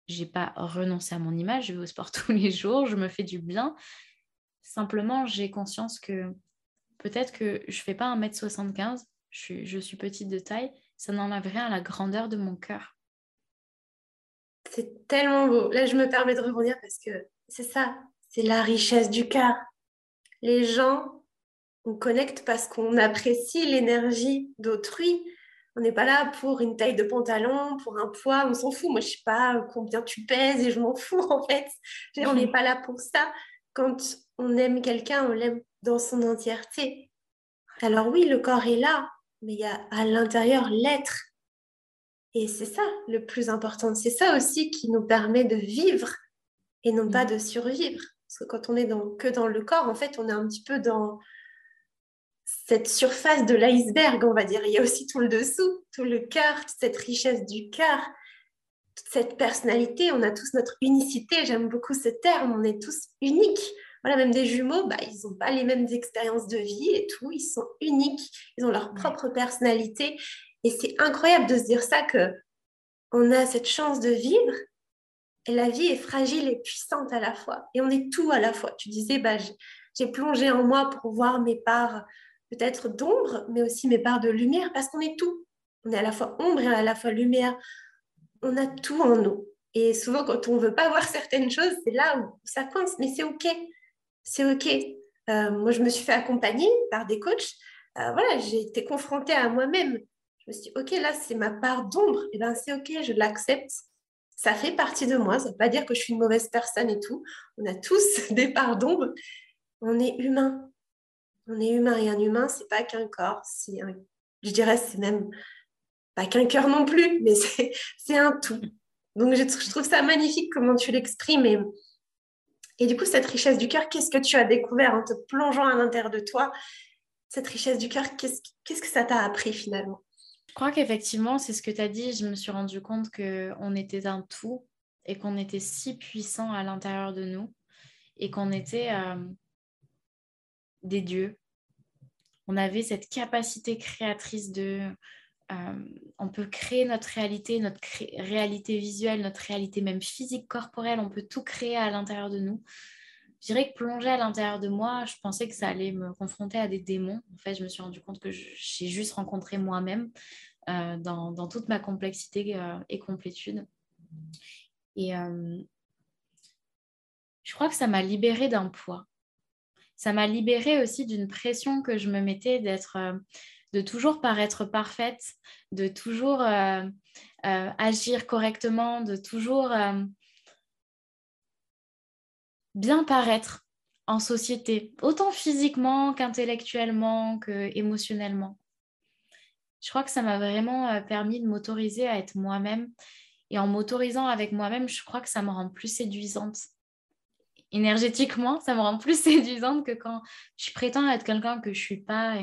Speaker 2: j'ai pas renoncé à mon image, je vais au sport tous les jours, je me fais du bien. Simplement, j'ai conscience que peut-être que je fais pas 1m75, je je suis petite de taille, ça n'enlève rien à la grandeur de mon cœur.
Speaker 1: C'est tellement beau. Là, je me permets de rebondir parce que c'est ça, c'est la richesse du cœur. Les gens, on connecte parce qu'on apprécie l'énergie d'autrui, on n'est pas là pour une taille de pantalon, pour un poids, on s'en fout. Moi, je sais pas combien tu pèses et je m'en fous en fait. On n'est pas là pour ça. Quand on aime quelqu'un, on l'aime dans son entièreté. Alors oui, le corps est là, mais il y a à l'intérieur l'être. Et c'est ça le plus important. C'est ça aussi qui nous permet de vivre et non pas mm. de survivre. Parce que quand on est dans, que dans le corps, en fait, on est un petit peu dans, cette surface de l'iceberg, on va dire. Il y a aussi tout le dessous, tout le cœur, cette richesse du cœur, toute cette personnalité. On a tous notre unicité. J'aime beaucoup ce terme. On est tous uniques. Voilà, même des jumeaux, bah, ils n'ont pas les mêmes expériences de vie et tout. Ils sont uniques. Ils ont leur propre personnalité. Et c'est incroyable de se dire ça que on a cette chance de vivre. Et la vie est fragile et puissante à la fois. Et on est tout à la fois. Tu disais, bah, j'ai plongé en moi pour voir mes parts peut-être d'ombre, mais aussi mes parts de lumière, parce qu'on est tout. On est à la fois ombre et à la fois lumière. On a tout en nous. Et souvent, quand on ne veut pas voir certaines choses, c'est là où ça coince. Mais c'est OK. C'est OK. Euh, moi, je me suis fait accompagner par des coachs. Euh, voilà, j'ai été confrontée à moi-même. Je me suis dit, OK, là, c'est ma part d'ombre. Et eh bien, c'est OK, je l'accepte. Ça fait partie de moi. Ça ne veut pas dire que je suis une mauvaise personne et tout. On a tous des parts d'ombre. On est humain. On est humain et un humain, c'est pas qu'un corps, c'est je dirais c'est même pas qu'un cœur non plus, mais c'est un tout. Donc je, trouve ça magnifique comment tu l'exprimes et du coup cette richesse du cœur, qu'est-ce que tu as découvert en te plongeant à l'intérieur de toi? Cette richesse du cœur, qu'est-ce que ça t'a appris finalement?
Speaker 2: Je crois qu'effectivement, c'est ce que tu as dit, je me suis rendu compte qu'on était un tout et qu'on était si puissant à l'intérieur de nous et qu'on était euh, des dieux. On avait cette capacité créatrice de... Euh, on peut créer notre réalité, notre réalité visuelle, notre réalité même physique, corporelle, on peut tout créer à l'intérieur de nous. Je dirais que plonger à l'intérieur de moi, je pensais que ça allait me confronter à des démons. En fait, je me suis rendu compte que j'ai juste rencontré moi-même euh, dans, toute ma complexité euh, et complétude. Et je crois que ça m'a libérée d'un poids ça m'a libérée aussi d'une pression que je me mettais d'être, euh, de toujours paraître parfaite, de toujours euh, euh, agir correctement, de toujours bien paraître en société, autant physiquement qu'intellectuellement, qu'émotionnellement. Je crois que ça m'a vraiment permis de m'autoriser à être moi-même. Et en m'autorisant avec moi-même, je crois que ça me rend plus séduisante énergétiquement, ça me rend plus séduisante que quand je prétends être quelqu'un que je suis pas.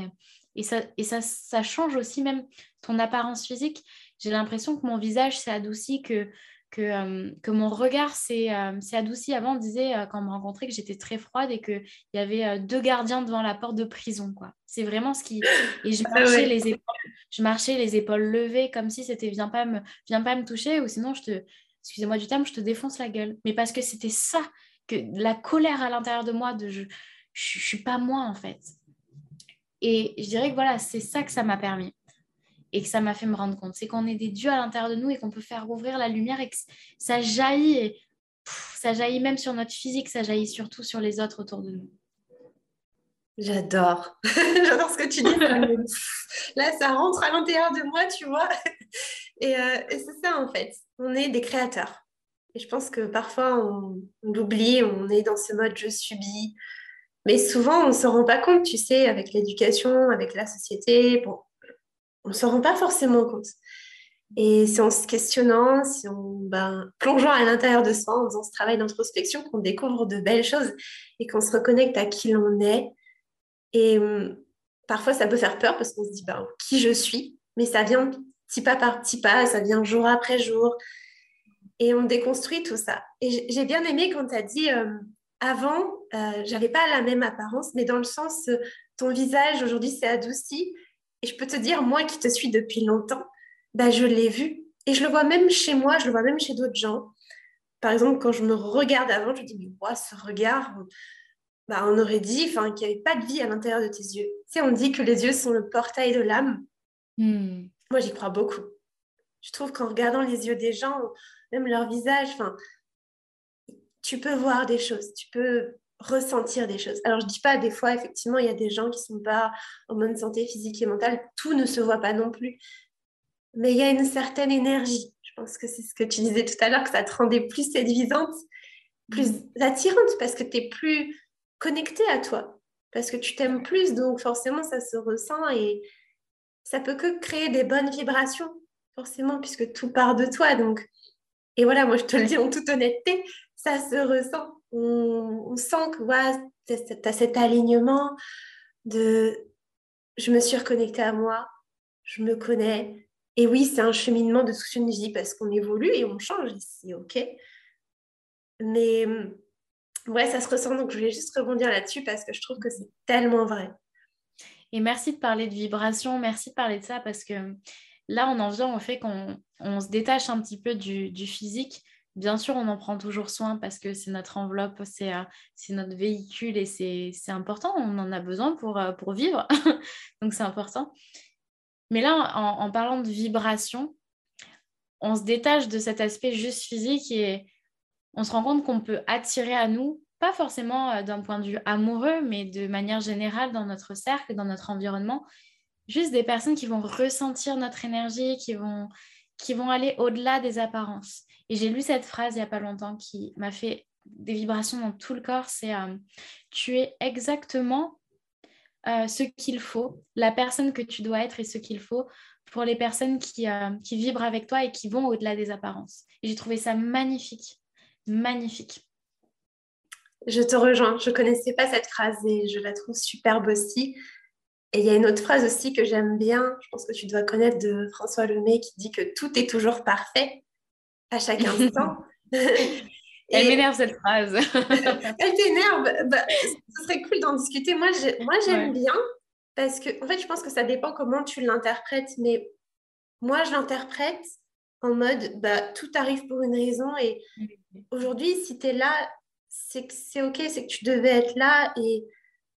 Speaker 2: Et, ça, et ça, ça change aussi même ton apparence physique. J'ai l'impression que mon visage s'est adouci, que, que, euh, que mon regard s'est euh, adouci. Avant, on disait, euh, quand on me rencontrait, que j'étais très froide et qu'il y avait deux gardiens devant la porte de prison. quoi. C'est vraiment ce qui... Et je ah marchais, les épaules, je marchais les épaules levées comme si c'était viens pas me, viens pas me toucher ou sinon je te... Excusez-moi du terme, je te défonce la gueule. Mais parce que c'était ça la colère à l'intérieur de moi de je, je, suis pas moi en fait. Et je dirais que voilà, c'est ça que ça m'a permis et que ça m'a fait me rendre compte, c'est qu'on est des dieux à l'intérieur de nous et qu'on peut faire ouvrir la lumière et que ça jaillit et ça jaillit même sur notre physique, ça jaillit surtout sur les autres autour de nous.
Speaker 1: J'adore, j'adore ce que tu dis. Là, ça rentre à l'intérieur de moi, tu vois. Et, euh, et c'est ça en fait, on est des créateurs. Et je pense que parfois, on, l'oublie, on est dans ce mode je subis. Mais souvent, on ne se rend pas compte, tu sais, avec l'éducation, avec la société. Bon, on ne se rend pas forcément compte. Et c'est en se questionnant, on ben, plongeant à l'intérieur de soi, en faisant ce travail d'introspection, qu'on découvre de belles choses et qu'on se reconnecte à qui l'on est. Et hum, parfois, ça peut faire peur parce qu'on se dit ben, qui je suis, mais ça vient petit pas par petit pas, ça vient jour après jour. Et on déconstruit tout ça. Et j'ai bien aimé quand tu as dit hum, avant, euh, j'avais pas la même apparence, mais dans le sens, euh, ton visage aujourd'hui s'est adouci. Et je peux te dire, moi qui te suis depuis longtemps, bah, je l'ai vu. Et je le vois même chez moi, je le vois même chez d'autres gens. Par exemple, quand je me regarde avant, je me dis, mais wow, ce regard, bah, on aurait dit qu'il n'y avait pas de vie à l'intérieur de tes yeux. Tu sais, on dit que les yeux sont le portail de l'âme. Hmm. Moi, j'y crois beaucoup. Je trouve qu'en regardant les yeux des gens, même leur visage, tu peux voir des choses, tu peux ressentir des choses. Alors, je dis pas, des fois, effectivement, il y a des gens qui sont pas en bonne santé physique et mentale, tout ne se voit pas non plus mais il y a une certaine énergie. Je pense que c'est ce que tu disais tout à l'heure, que ça te rendait plus séduisante, plus attirante, parce que tu es plus connecté à toi, parce que tu t'aimes plus, donc forcément ça se ressent et ça peut que créer des bonnes vibrations, forcément, puisque tout part de toi. Donc, et voilà, moi je te le dis en toute honnêteté, ça se ressent. On, sent que tu as cet alignement de je me suis reconnectée à moi, je me connais, et oui, c'est un cheminement de toute une vie parce qu'on évolue et on change ici, ok? Mais ouais, ça se ressent. Donc, je voulais juste rebondir là-dessus parce que je trouve que c'est tellement vrai.
Speaker 2: Et merci de parler de vibration, merci de parler de ça parce que là, on en vient au fait qu'on se détache un petit peu du, physique. Bien sûr, on en prend toujours soin parce que c'est notre enveloppe, c'est euh, notre véhicule et c'est important, on en a besoin pour, euh, pour vivre. Donc, c'est important. Mais là, en, parlant de vibration, on se détache de cet aspect juste physique et on se rend compte qu'on peut attirer à nous, pas forcément euh, d'un point de vue amoureux, mais de manière générale dans notre cercle, dans notre environnement, juste des personnes qui vont ressentir notre énergie, qui vont, qui vont aller au-delà des apparences. Et j'ai lu cette phrase il n'y a pas longtemps qui m'a fait des vibrations dans tout le corps, c'est euh, tu es exactement euh, ce qu'il faut, la personne que tu dois être et ce qu'il faut pour les personnes qui, euh, qui vibrent avec toi et qui vont au-delà des apparences. Et j'ai trouvé ça magnifique, magnifique.
Speaker 1: Je te rejoins, je ne connaissais pas cette phrase et je la trouve superbe aussi. Et il y a une autre phrase aussi que j'aime bien, je pense que tu dois connaître de François Lemay qui dit que tout est toujours parfait à chaque instant.
Speaker 2: Elle m'énerve cette phrase.
Speaker 1: Elle t'énerve. Bah, ce serait cool d'en discuter. Moi, j'aime bien parce que, en fait, je pense que ça dépend comment tu l'interprètes. Mais moi, je l'interprète en mode bah, tout arrive pour une raison. Et aujourd'hui, si tu es là, c'est que c'est OK, c'est que tu devais être là. Et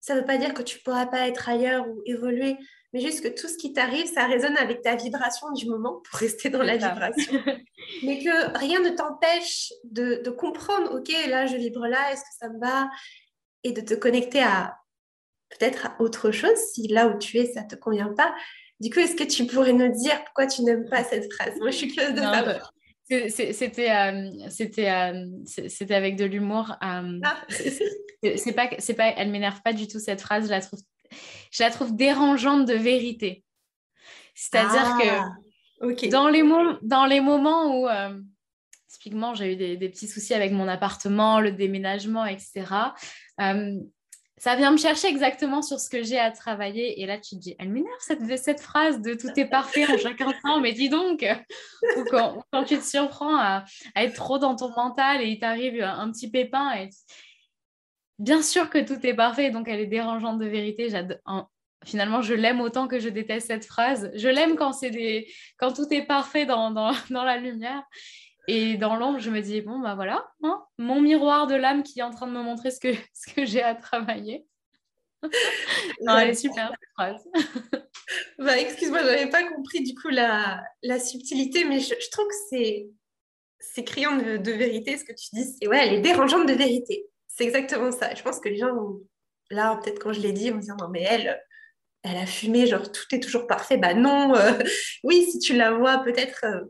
Speaker 1: ça ne veut pas dire que tu ne pourras pas être ailleurs ou évoluer mais juste que tout ce qui t'arrive, ça résonne avec ta vibration du moment pour rester dans la vibration. mais que rien ne t'empêche de, comprendre, ok, là je vibre là, est-ce que ça me va? Et de te connecter à peut-être à autre chose si là où tu es, ça ne te convient pas. Du coup, est-ce que tu pourrais nous dire pourquoi tu n'aimes pas cette phrase? Moi, je suis curieuse de savoir. Bah,
Speaker 2: c'était euh, c'était euh, c'était avec de l'humour. Euh, ah. c'est pas c'est pas elle m'énerve pas du tout cette phrase. Je la trouve je la trouve dérangeante de vérité. C'est-à-dire que ah, dans, les dans les moments où, euh, typiquement, j'ai eu des, petits soucis avec mon appartement, le déménagement, etc., euh, ça vient me chercher exactement sur ce que j'ai à travailler. Et là, tu te dis, elle m'énerve cette, cette phrase de tout est parfait en chaque instant, mais dis donc, ou quand, tu te surprends à, être trop dans ton mental et il t'arrive un petit pépin et bien sûr que tout est parfait, donc elle est dérangeante de vérité. Finalement, je l'aime autant que je déteste cette phrase. Je l'aime quand, des... quand tout est parfait dans, dans, la lumière. Et dans l'ombre, je me dis, bon, bah voilà, hein, mon miroir de l'âme qui est en train de me montrer ce que, ce que j'ai à travailler. non, elle est super, cette phrase.
Speaker 1: bah, excuse-moi, je n'avais pas compris du coup la, la subtilité, mais je, trouve que c'est, c'est criant de, de, vérité ce que tu dis. Et ouais, elle est dérangeante de vérité. C'est exactement ça. Je pense que les gens, là, peut-être quand je l'ai dit, vont me dire non, mais elle, elle a fumé, genre tout est toujours parfait. Bah non, euh, oui, si tu la vois peut-être euh,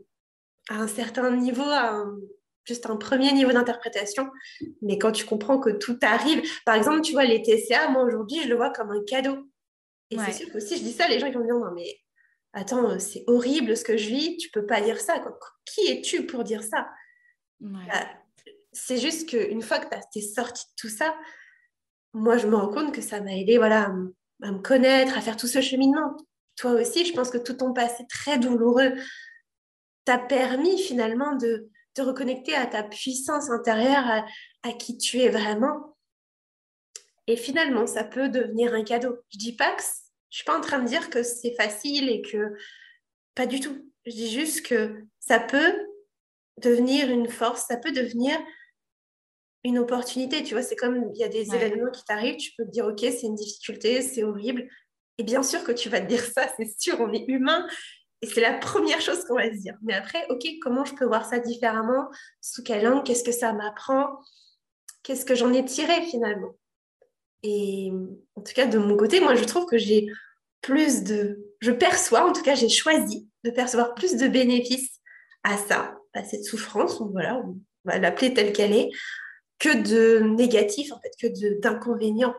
Speaker 1: à un certain niveau, juste un premier niveau d'interprétation, mais quand tu comprends que tout arrive, par exemple, tu vois, les TCA, moi aujourd'hui, je le vois comme un cadeau. Et c'est sûr que si je dis ça, les gens ils vont me dire non, mais attends, c'est horrible ce que je vis, tu peux pas dire ça. Qui es-tu pour dire ça? Bah, C'est juste qu'une fois que tu es sorti de tout ça, moi, je me rends compte que ça m'a aidé voilà, à, me connaître, à faire tout ce cheminement. Toi aussi, je pense que tout ton passé très douloureux t'a permis finalement de te reconnecter à ta puissance intérieure, à, à qui tu es vraiment. Et finalement, ça peut devenir un cadeau. Je dis pas que je suis pas en train de dire que c'est facile et que pas du tout. Je dis juste que ça peut devenir une force, ça peut devenir une opportunité. Tu vois, c'est comme il y a des événements qui t'arrivent, tu peux te dire, OK, c'est une difficulté, c'est horrible. Et bien sûr que tu vas te dire ça, c'est sûr, on est humain. Et c'est la première chose qu'on va se dire. Mais après, OK, comment je peux voir ça différemment? Sous quelle langue Qu'est-ce que ça m'apprend? Qu'est-ce que j'en ai tiré finalement? Et en tout cas, de mon côté, moi, je trouve que j'ai plus de... Je perçois, en tout cas, j'ai choisi de percevoir plus de bénéfices à ça, à cette souffrance, voilà, on va l'appeler telle qu'elle est, que de négatif, en fait, que d'inconvénients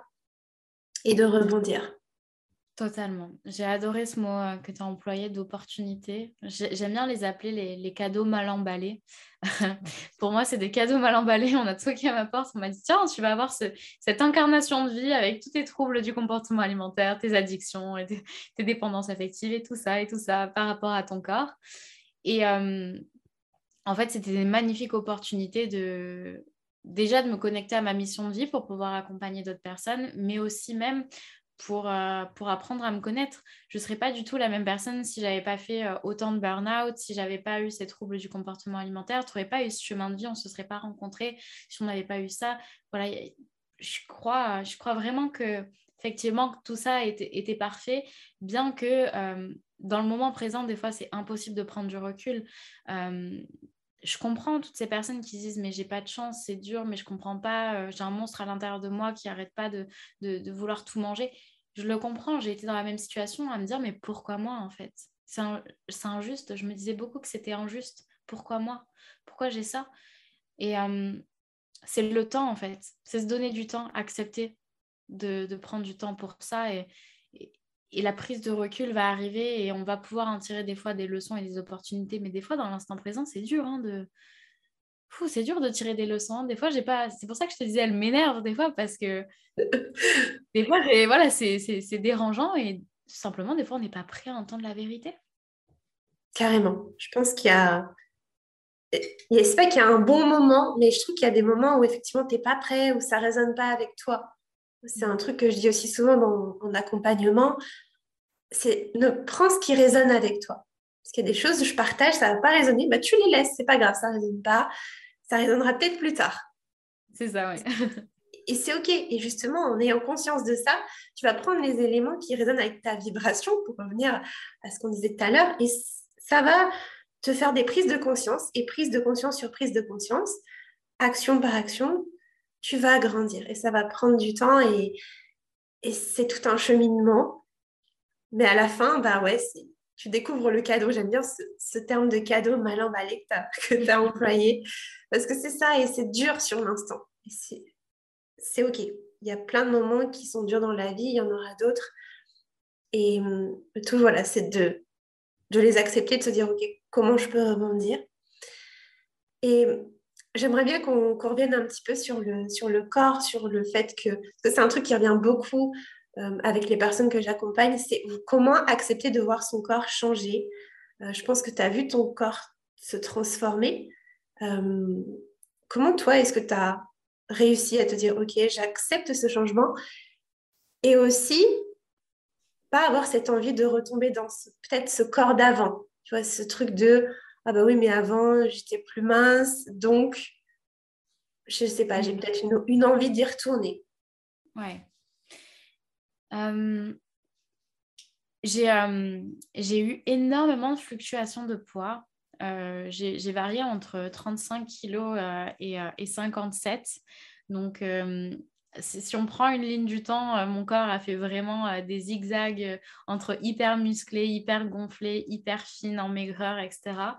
Speaker 1: et de rebondir.
Speaker 2: Totalement. J'ai adoré ce mot euh, que tu as employé d'opportunité. J'aime bien les appeler les, cadeaux mal emballés. Pour moi, c'est des cadeaux mal emballés. On a toqué à ma porte. On m'a dit Tiens, tu vas avoir cette incarnation de vie avec tous tes troubles du comportement alimentaire, tes addictions, et tes, dépendances affectives et tout ça, et tout ça par rapport à ton corps. Et euh, en fait, c'était une magnifique opportunité de, déjà de me connecter à ma mission de vie pour pouvoir accompagner d'autres personnes, mais aussi même pour, euh, pour apprendre à me connaître. Je ne serais pas du tout la même personne si je n'avais pas fait euh, autant de burn-out, si je n'avais pas eu ces troubles du comportement alimentaire, tu n'aurais pas eu ce chemin de vie, on ne se serait pas rencontrés si on n'avait pas eu ça. Voilà, je crois, je crois vraiment que effectivement tout ça était, était parfait, bien que euh, dans le moment présent, des fois, c'est impossible de prendre du recul je comprends toutes ces personnes qui disent mais j'ai pas de chance, c'est dur, mais je comprends pas, euh, j'ai un monstre à l'intérieur de moi qui arrête pas de, vouloir tout manger. Je le comprends, j'ai été dans la même situation à me dire mais pourquoi moi en fait? C'est injuste, je me disais beaucoup que c'était injuste. Pourquoi moi? Pourquoi j'ai ça? Et euh, c'est le temps en fait, c'est se donner du temps, accepter de, de, prendre du temps pour ça et, et la prise de recul va arriver et on va pouvoir en tirer des fois des leçons et des opportunités. Mais des fois, dans l'instant présent, c'est dur hein, de. c'est dur de tirer des leçons. Des fois, j'ai pas. C'est pour ça que je te disais, elle m'énerve des fois parce que des fois, voilà, c'est dérangeant et simplement, des fois, on n'est pas prêt à entendre la vérité.
Speaker 1: Carrément. Je pense qu'il y a. C'est pas qu'il y a un bon moment, mais je trouve qu'il y a des moments où effectivement, tu n'es pas prêt, où ça ne résonne pas avec toi. C'est un truc que je dis aussi souvent dans, en accompagnement c'est ne prends ce qui résonne avec toi. Parce qu'il y a des choses que je partage, ça ne va pas résonner, bah, tu les laisses, c'est pas grave, ça ne résonne pas. Ça résonnera peut-être plus tard.
Speaker 2: C'est ça, oui.
Speaker 1: et c'est OK. Et justement, en ayant conscience de ça, tu vas prendre les éléments qui résonnent avec ta vibration, pour revenir à ce qu'on disait tout à l'heure, et ça va te faire des prises de conscience, et prise de conscience sur prise de conscience, action par action, tu vas grandir. Et ça va prendre du temps, et, et c'est tout un cheminement. Mais à la fin, bah ouais, tu découvres le cadeau. J'aime bien ce, terme de cadeau mal emballé que tu as, employé. Parce que c'est ça et c'est dur sur l'instant. C'est OK. Il y a plein de moments qui sont durs dans la vie, il y en aura d'autres. Et hum, tout, voilà, c'est de, de les accepter, de se dire OK, comment je peux rebondir? Et j'aimerais bien qu'on revienne un petit peu sur le, sur le corps, sur le fait que, c'est un truc qui revient beaucoup euh, avec les personnes que j'accompagne, c'est comment accepter de voir son corps changer. Euh, je pense que tu as vu ton corps se transformer. Euh, comment toi, est-ce que tu as réussi à te dire, OK, j'accepte ce changement? Et aussi pas avoir cette envie de retomber dans peut-être ce corps d'avant. Tu vois, ce truc de, ah bah oui, mais avant, j'étais plus mince, donc, je sais pas, j'ai mm. peut-être une, une envie d'y retourner.
Speaker 2: Ouais. Euh, euh, j'ai eu énormément de fluctuations de poids. Euh, j'ai varié entre 35 kg et, et, 57. Donc, si on prend une ligne du temps, mon corps a fait vraiment des zigzags entre hyper musclé, hyper gonflé, hyper fine en maigreur, etc.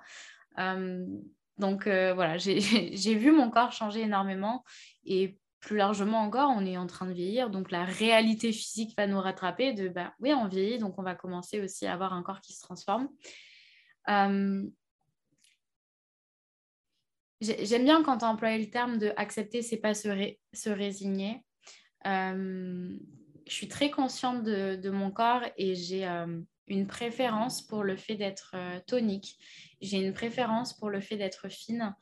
Speaker 2: donc voilà, j'ai vu mon corps changer énormément et plus largement encore, on est en train de vieillir, donc la réalité physique va nous rattraper de, bah, oui, on vieillit, donc on va commencer aussi à avoir un corps qui se transforme. Euh, j'aime bien quand tu as employé le terme de accepter, c'est pas se, résigner. Euh, je suis très consciente de, mon corps et j'ai euh, une préférence pour le fait d'être tonique. J'ai une préférence pour le fait d'être fine.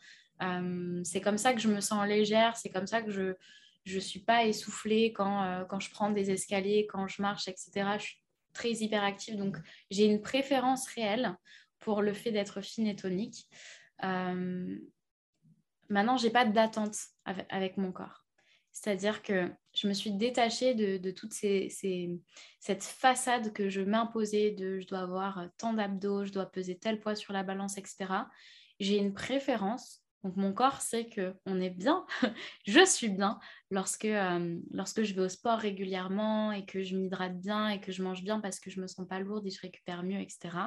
Speaker 2: Euh, c'est comme ça que je me sens légère, c'est comme ça que je ne suis pas essoufflée quand, euh, quand je prends des escaliers, quand je marche, etc. Je suis très hyperactive, donc j'ai une préférence réelle pour le fait d'être fine et tonique. Euh, maintenant, je n'ai pas d'attente avec, mon corps. C'est-à-dire que je me suis détachée de, de toute ces, cette façade que je m'imposais de je dois avoir tant d'abdos, je dois peser tel poids sur la balance, etc. J'ai une préférence donc mon corps sait que on est bien, je suis bien lorsque, euh, lorsque je vais au sport régulièrement et que je m'hydrate bien et que je mange bien parce que je me sens pas lourde et je récupère mieux, etc.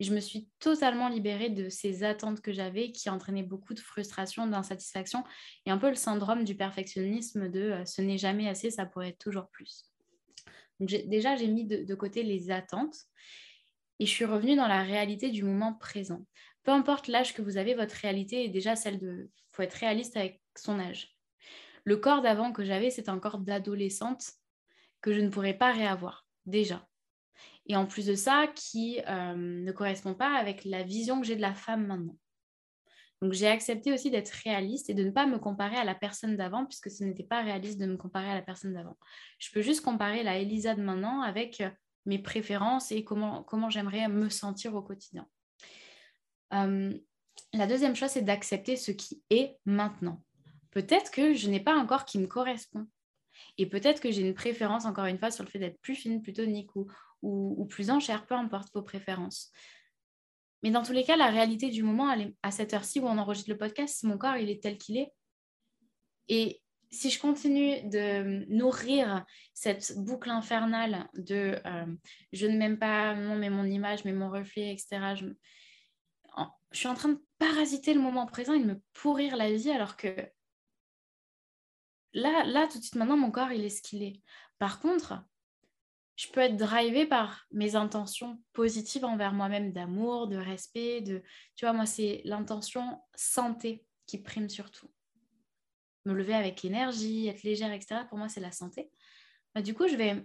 Speaker 2: Je me suis totalement libérée de ces attentes que j'avais qui entraînaient beaucoup de frustration, d'insatisfaction et un peu le syndrome du perfectionnisme de euh, ce n'est jamais assez, ça pourrait être toujours plus. Déjà, j'ai mis de côté les attentes et je suis revenue dans la réalité du moment présent peu importe l'âge que vous avez, votre réalité est déjà celle de... Il faut être réaliste avec son âge. Le corps d'avant que j'avais, c'est un corps d'adolescente que je ne pourrais pas réavoir, déjà. Et en plus de ça, qui euh, ne correspond pas avec la vision que j'ai de la femme maintenant. Donc j'ai accepté aussi d'être réaliste et de ne pas me comparer à la personne d'avant, puisque ce n'était pas réaliste de me comparer à la personne d'avant. Je peux juste comparer la Elisa de maintenant avec mes préférences et comment, comment j'aimerais me sentir au quotidien. Euh, la deuxième chose, c'est d'accepter ce qui est maintenant. Peut-être que je n'ai pas un corps qui me correspond. Et peut-être que j'ai une préférence, encore une fois, sur le fait d'être plus fine, plus tonique ou, ou, plus en chair, peu importe vos préférences. Mais dans tous les cas, la réalité du moment, à cette heure-ci où on enregistre le podcast, mon corps, il est tel qu'il est. Et si je continue de nourrir cette boucle infernale de euh, je ne m'aime pas, non, mais mon image, mais mon reflet, etc., je, je suis en train de parasiter le moment présent et de me pourrir la vie alors que là, là, tout de suite maintenant, mon corps, il est ce qu'il est. Par contre, je peux être drivée par mes intentions positives envers moi-même d'amour, de respect, de... Tu vois, moi, c'est l'intention santé qui prime surtout. Me lever avec énergie, être légère, etc. Pour moi, c'est la santé. Bah, du coup, je vais,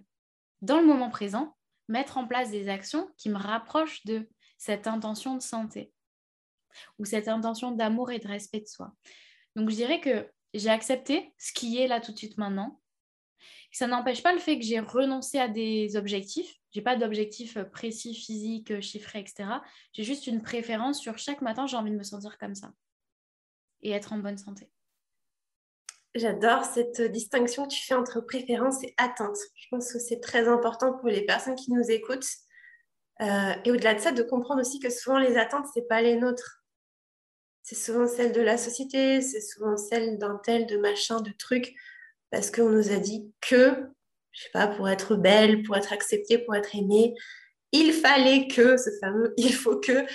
Speaker 2: dans le moment présent, mettre en place des actions qui me rapprochent de cette intention de santé ou cette intention d'amour et de respect de soi. Donc je dirais que j'ai accepté ce qui est là tout de suite maintenant. Ça n'empêche pas le fait que j'ai renoncé à des objectifs. J'ai pas d'objectifs précis, physiques, chiffrés, etc. J'ai juste une préférence sur chaque matin, j'ai envie de me sentir comme ça et être en bonne santé.
Speaker 1: J'adore cette distinction que tu fais entre préférence et attente. Je pense que c'est très important pour les personnes qui nous écoutent. Euh, et au-delà de ça, de comprendre aussi que souvent les attentes, ce n'est pas les nôtres c'est souvent celle de la société, c'est souvent celle d'un tel, de machin, de truc, parce qu'on nous a dit que, je sais pas, pour être belle, pour être acceptée, pour être aimée, il fallait que, ce fameux il faut que,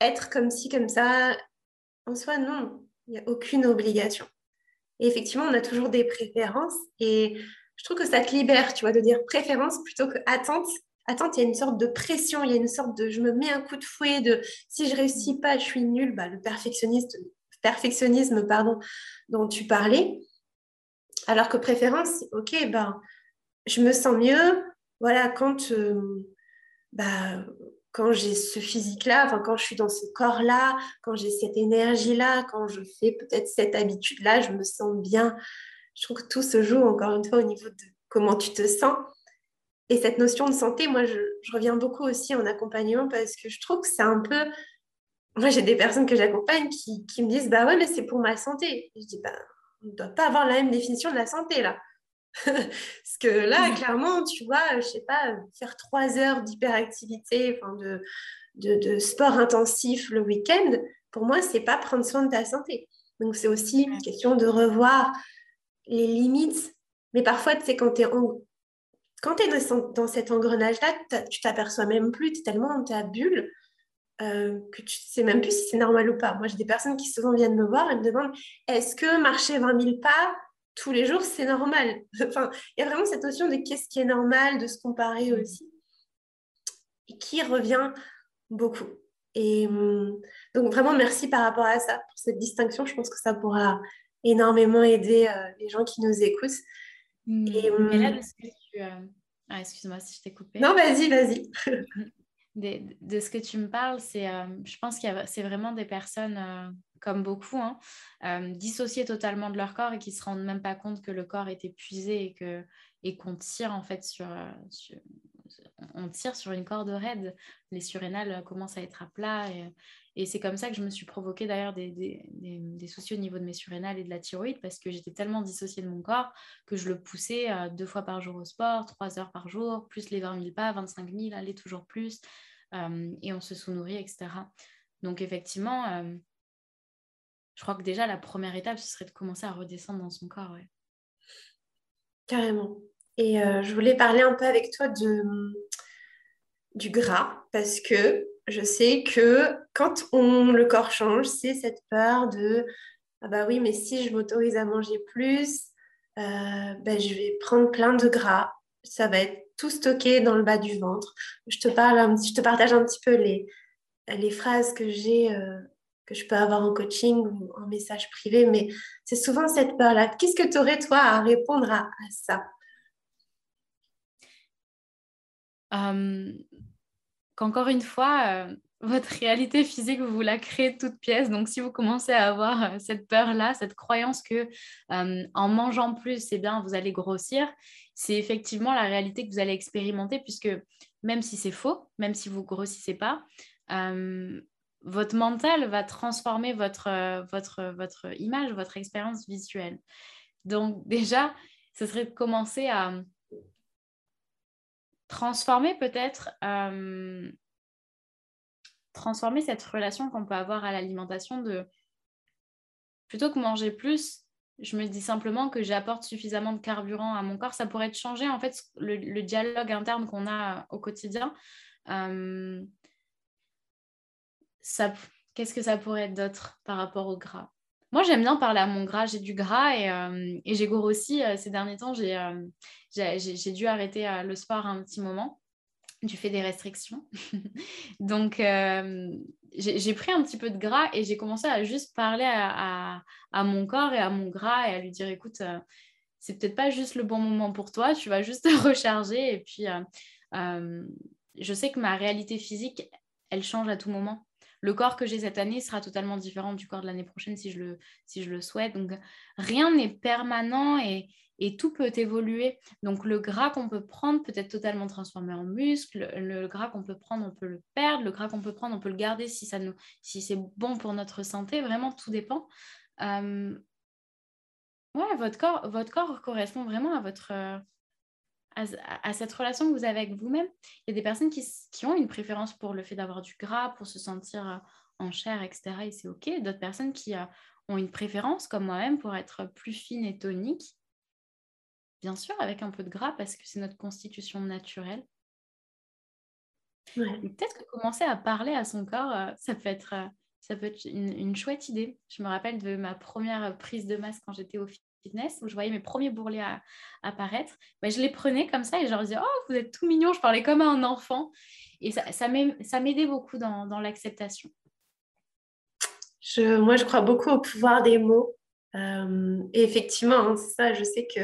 Speaker 1: être comme ci, comme ça. En soi, non, il n'y a aucune obligation. Et effectivement, on a toujours des préférences et je trouve que ça te libère, tu vois, de dire préférence plutôt que attente attends, il y a une sorte de pression, il y a une sorte de je me mets un coup de fouet de si je réussis pas, je suis nulle, bah, le perfectionnisme pardon, dont tu parlais. Alors que préférence, ok, ben, je me sens mieux, voilà, quand, bah, quand j'ai ce physique-là, quand je suis dans ce corps-là, quand j'ai cette énergie-là, quand je fais peut-être cette habitude-là, je me sens bien. Je trouve que tout se joue encore une fois au niveau de comment tu te sens. Et cette notion de santé, moi, je, reviens beaucoup aussi en accompagnement parce que je trouve que c'est un peu... Moi, j'ai des personnes que j'accompagne qui, me disent, bah ouais, mais c'est pour ma santé. je dis, bah, on ne doit pas avoir la même définition de la santé, là. Parce que là, clairement, tu vois, je sais pas, faire trois heures d'hyperactivité, enfin de, de, sport intensif le week-end, pour moi, c'est pas prendre soin de ta santé. Donc, c'est aussi une question de revoir les limites. Mais parfois, tu sais, quand tu es en, quand es dans, cet engrenage-là, tu t'aperçois même plus, tu es tellement dans ta bulle euh, que tu ne sais même plus si c'est normal ou pas. Moi, j'ai des personnes qui souvent viennent me voir et me demandent est-ce que marcher 20 000 pas, tous les jours, c'est normal? Enfin, il y a vraiment cette notion de qu'est-ce qui est normal, de se comparer mm. aussi, et qui revient beaucoup. Et hum, donc, vraiment, merci par rapport à ça, pour cette distinction. Je pense que ça pourra énormément aider euh, les gens qui nous écoutent.
Speaker 2: Mm. Et, que tu... Euh, ah, excuse-moi si je t'ai coupé.
Speaker 1: Non, vas-y, vas-y.
Speaker 2: de, ce que tu me parles, c'est, euh, je pense que c'est vraiment des personnes, euh, comme beaucoup, hein, euh, dissociées totalement de leur corps et qui se rendent même pas compte que le corps est épuisé et que et qu'on tire en fait sur, on tire sur une corde raide. Les surrénales commencent à être à plat et, c'est comme ça que je me suis provoqué d'ailleurs des, soucis au niveau de mes surrénales et de la thyroïde parce que j'étais tellement dissociée de mon corps que je le poussais deux fois par jour au sport, trois heures par jour, plus les 20 000 pas, 25 000, aller toujours plus. et on se sous-nourrit, etc. Donc effectivement, je crois que déjà la première étape, ce serait de commencer à redescendre dans son corps.
Speaker 1: Carrément. Et je voulais parler un peu avec toi de, du gras parce que je sais que quand on, le corps change, c'est cette peur de ah bah oui, mais si je m'autorise à manger plus, euh, ben je vais prendre plein de gras. Ça va être tout stocké dans le bas du ventre. Je te, parle je te partage un petit peu les, les phrases que j'ai, euh, que je peux avoir en coaching ou en message privé, mais c'est souvent cette peur-là. Qu'est-ce que tu aurais, toi, à répondre à, ça?
Speaker 2: Euh, qu'encore une fois, euh, votre réalité physique, vous la créez toute pièce. Donc, si vous commencez à avoir euh, cette peur-là, cette croyance que en mangeant plus, eh bien, vous allez grossir, c'est effectivement la réalité que vous allez expérimenter, puisque même si c'est faux, même si vous grossissez pas, votre mental va transformer votre, votre, votre image, votre expérience visuelle. Donc, déjà, ce serait de commencer à transformer peut-être euh, transformer cette relation qu'on peut avoir à l'alimentation de plutôt que manger plus, je me dis simplement que j'apporte suffisamment de carburant à mon corps. Ça pourrait changer en fait le, dialogue interne qu'on a au quotidien. Euh, qu'est-ce que ça pourrait être d'autre par rapport au gras? Moi, j'aime bien parler à mon gras. J'ai du gras et, euh, j'ai grossi euh, ces derniers temps. Euh, j'ai dû arrêter le sport un petit moment du fait des restrictions. Donc, j'ai pris un petit peu de gras et j'ai commencé à juste parler à, mon corps et à mon gras et à lui dire, écoute, c'est peut-être pas juste le bon moment pour toi, tu vas juste te recharger. Et puis, je sais que ma réalité physique, elle change à tout moment le corps que j'ai cette année sera totalement différent du corps de l'année prochaine si je le, si je le souhaite. Donc, rien n'est permanent et, tout peut évoluer. Donc, le gras qu'on peut prendre peut être totalement transformé en muscle. Le, gras qu'on peut prendre, on peut le perdre. Le gras qu'on peut prendre, on peut le garder si, si c'est bon pour notre santé. Vraiment, tout dépend. Euh, ouais, votre corps, votre corps correspond vraiment à votre, à, cette relation que vous avez avec vous-même. Il y a des personnes qui, ont une préférence pour le fait d'avoir du gras, pour se sentir euh, en chair, etc. Et c'est OK. D'autres personnes qui euh, ont une préférence, comme moi-même, pour être plus fine et tonique. Bien sûr, avec un peu de gras, parce que c'est notre constitution naturelle. Peut-être que commencer à parler à son corps, euh, ça peut être, ça peut être une, une, chouette idée. Je me rappelle de ma première prise de masse quand j'étais au fitness où je voyais mes premiers bourrelets apparaître, ben, je les prenais comme ça et je leur disais Oh, vous êtes tout mignon, je parlais comme un enfant. Et ça, ça m'aidait beaucoup dans, dans l'acceptation.
Speaker 1: Je, moi, je crois beaucoup au pouvoir des mots. Euh, et effectivement, hein, c'est ça, je sais que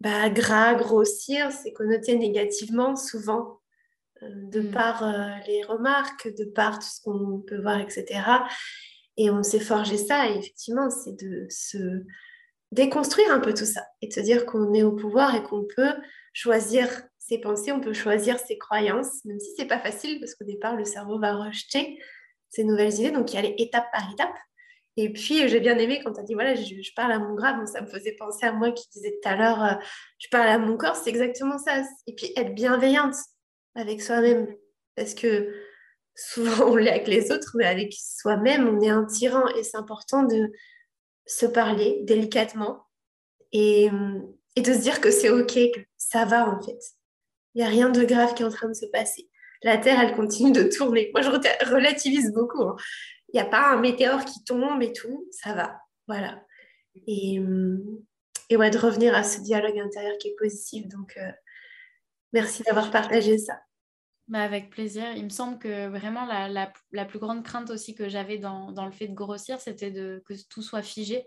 Speaker 1: bah, gras, grossir, c'est connoté négativement souvent, euh, de mm. par euh, les remarques, de par tout ce qu'on peut voir, etc. Et on s'est forgé ça, et effectivement, c'est de se déconstruire un peu tout ça et se dire qu'on est au pouvoir et qu'on peut choisir ses pensées, on peut choisir ses croyances, même si c'est pas facile parce qu'au départ le cerveau va rejeter ces nouvelles idées, donc il y a les étape par étape. Et puis j'ai bien aimé quand tu as dit voilà, je, parle à mon grave, ça me faisait penser à moi qui disais tout à l'heure, euh, je parle à mon corps, c'est exactement ça. Et puis être bienveillante avec soi-même parce que souvent on l'est avec les autres, mais avec soi-même on est un tyran et c'est important de se parler délicatement et, de se dire que c'est OK, que ça va en fait. Il n'y a rien de grave qui est en train de se passer. La Terre, elle continue de tourner. Moi, je relativise beaucoup. Hein. Il n'y a pas un météore qui tombe et tout, ça va. Voilà. Et, et ouais, de revenir à ce dialogue intérieur qui est positif. Donc, euh, merci d'avoir partagé ça.
Speaker 2: Avec plaisir. Il me semble que vraiment la, la, la plus grande crainte aussi que j'avais dans, dans, le fait de grossir, c'était de, que tout soit figé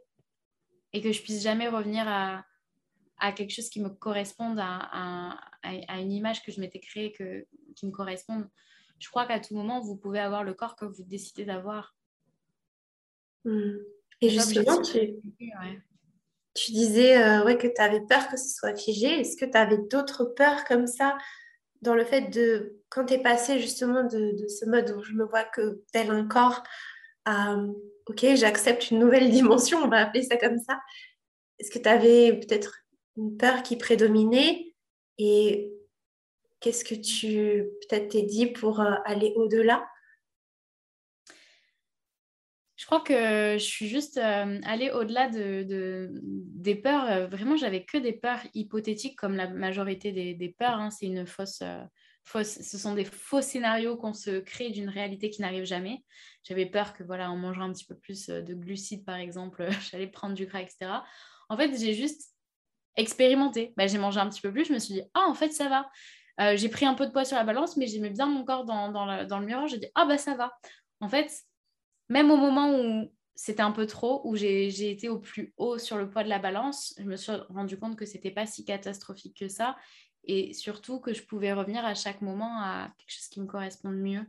Speaker 2: et que je puisse jamais revenir à, à quelque chose qui me corresponde, à, à, à une image que je m'étais créée que, qui me corresponde. Je crois qu'à tout moment, vous pouvez avoir le corps que vous décidez d'avoir.
Speaker 1: Mmh. Et justement, tu, tu disais euh, ouais, que tu avais peur que ce soit figé. Est-ce que tu avais d'autres peurs comme ça dans le fait de, quand tu es passé justement de, ce mode où je me vois que tel un corps ok, j'accepte une nouvelle dimension, on va appeler ça comme ça. Est-ce que tu avais peut-être une peur qui prédominait? Et qu'est-ce que tu peut-être t'es dit pour euh, aller au-delà?
Speaker 2: Je crois que je suis juste euh, allée au-delà de, des peurs. Euh, vraiment, j'avais que des peurs hypothétiques, comme la majorité des, peurs. Hein. C'est une fausse, euh, fausse, ce sont des faux scénarios qu'on se crée d'une réalité qui n'arrive jamais. J'avais peur que, voilà, en mangeant un petit peu plus de glucides, par exemple, j'allais prendre du gras, etc. En fait, j'ai juste expérimenté. Bah, j'ai mangé un petit peu plus. Je me suis dit, ah, en fait, ça va. j'ai pris un peu de poids sur la balance, mais j'aimais bien mon corps dans, dans, le, miroir. J'ai dit, ah, bah, ça va. En fait, même au moment où c'était un peu trop, où j'ai été au plus haut sur le poids de la balance, je me suis rendu compte que c'était pas si catastrophique que ça et surtout que je pouvais revenir à chaque moment à quelque chose qui me corresponde mieux.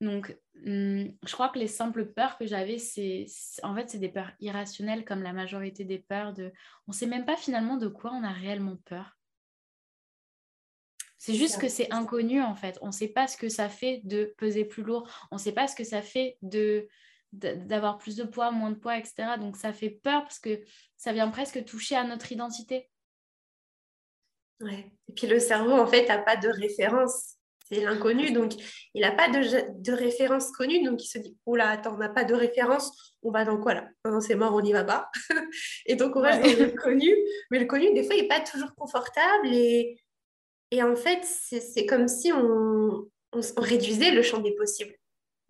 Speaker 2: Donc, hum, je crois que les simples peurs que j'avais, c'est en fait, c'est des peurs irrationnelles comme la majorité des peurs. De... On ne sait même pas finalement de quoi on a réellement peur. C'est juste que c'est inconnu en fait. On ne sait pas ce que ça fait de peser plus lourd. On ne sait pas ce que ça fait de d'avoir plus de poids, moins de poids, etc. Donc ça fait peur parce que ça vient presque toucher à notre identité.
Speaker 1: Ouais. Et puis le cerveau, en fait, n'a pas de référence. C'est l'inconnu, donc il n'a pas de, de, référence connue. Donc il se dit, oh là, attends, on n'a pas de référence, on va dans quoi là? C'est mort, on n'y va pas. et donc on reste dans le connu. Mais le connu, des fois, il n'est pas toujours confortable. Et, et en fait, c'est comme si on, on réduisait le champ des possibles.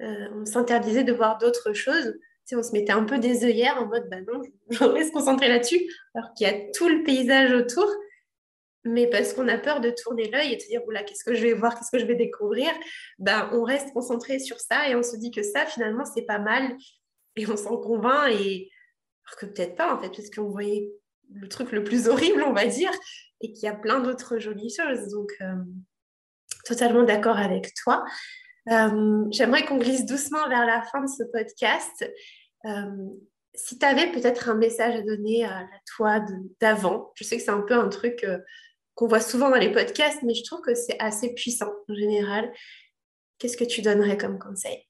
Speaker 1: Euh, on s'interdisait de voir d'autres choses. on se mettait un peu des œillères en mode, bah non, on va se concentrer là-dessus, alors qu'il y a tout le paysage autour. Mais parce qu'on a peur de tourner l'œil et de dire, oula, qu'est-ce que je vais voir, qu'est-ce que je vais découvrir, bah, on reste concentré sur ça et on se dit que ça, finalement, c'est pas mal. Et on s'en convainc, et... alors que peut-être pas, en fait, parce qu'on voyait le truc le plus horrible, on va dire, et qu'il y a plein d'autres jolies choses. Donc, euh, totalement d'accord avec toi. Euh, j'aimerais qu'on glisse doucement vers la fin de ce podcast. Euh, si tu avais peut-être un message à donner à toi d'avant, je sais que c'est un peu un truc euh, qu'on voit souvent dans les podcasts, mais je trouve que c'est assez puissant en général. Qu'est-ce que tu donnerais comme conseil?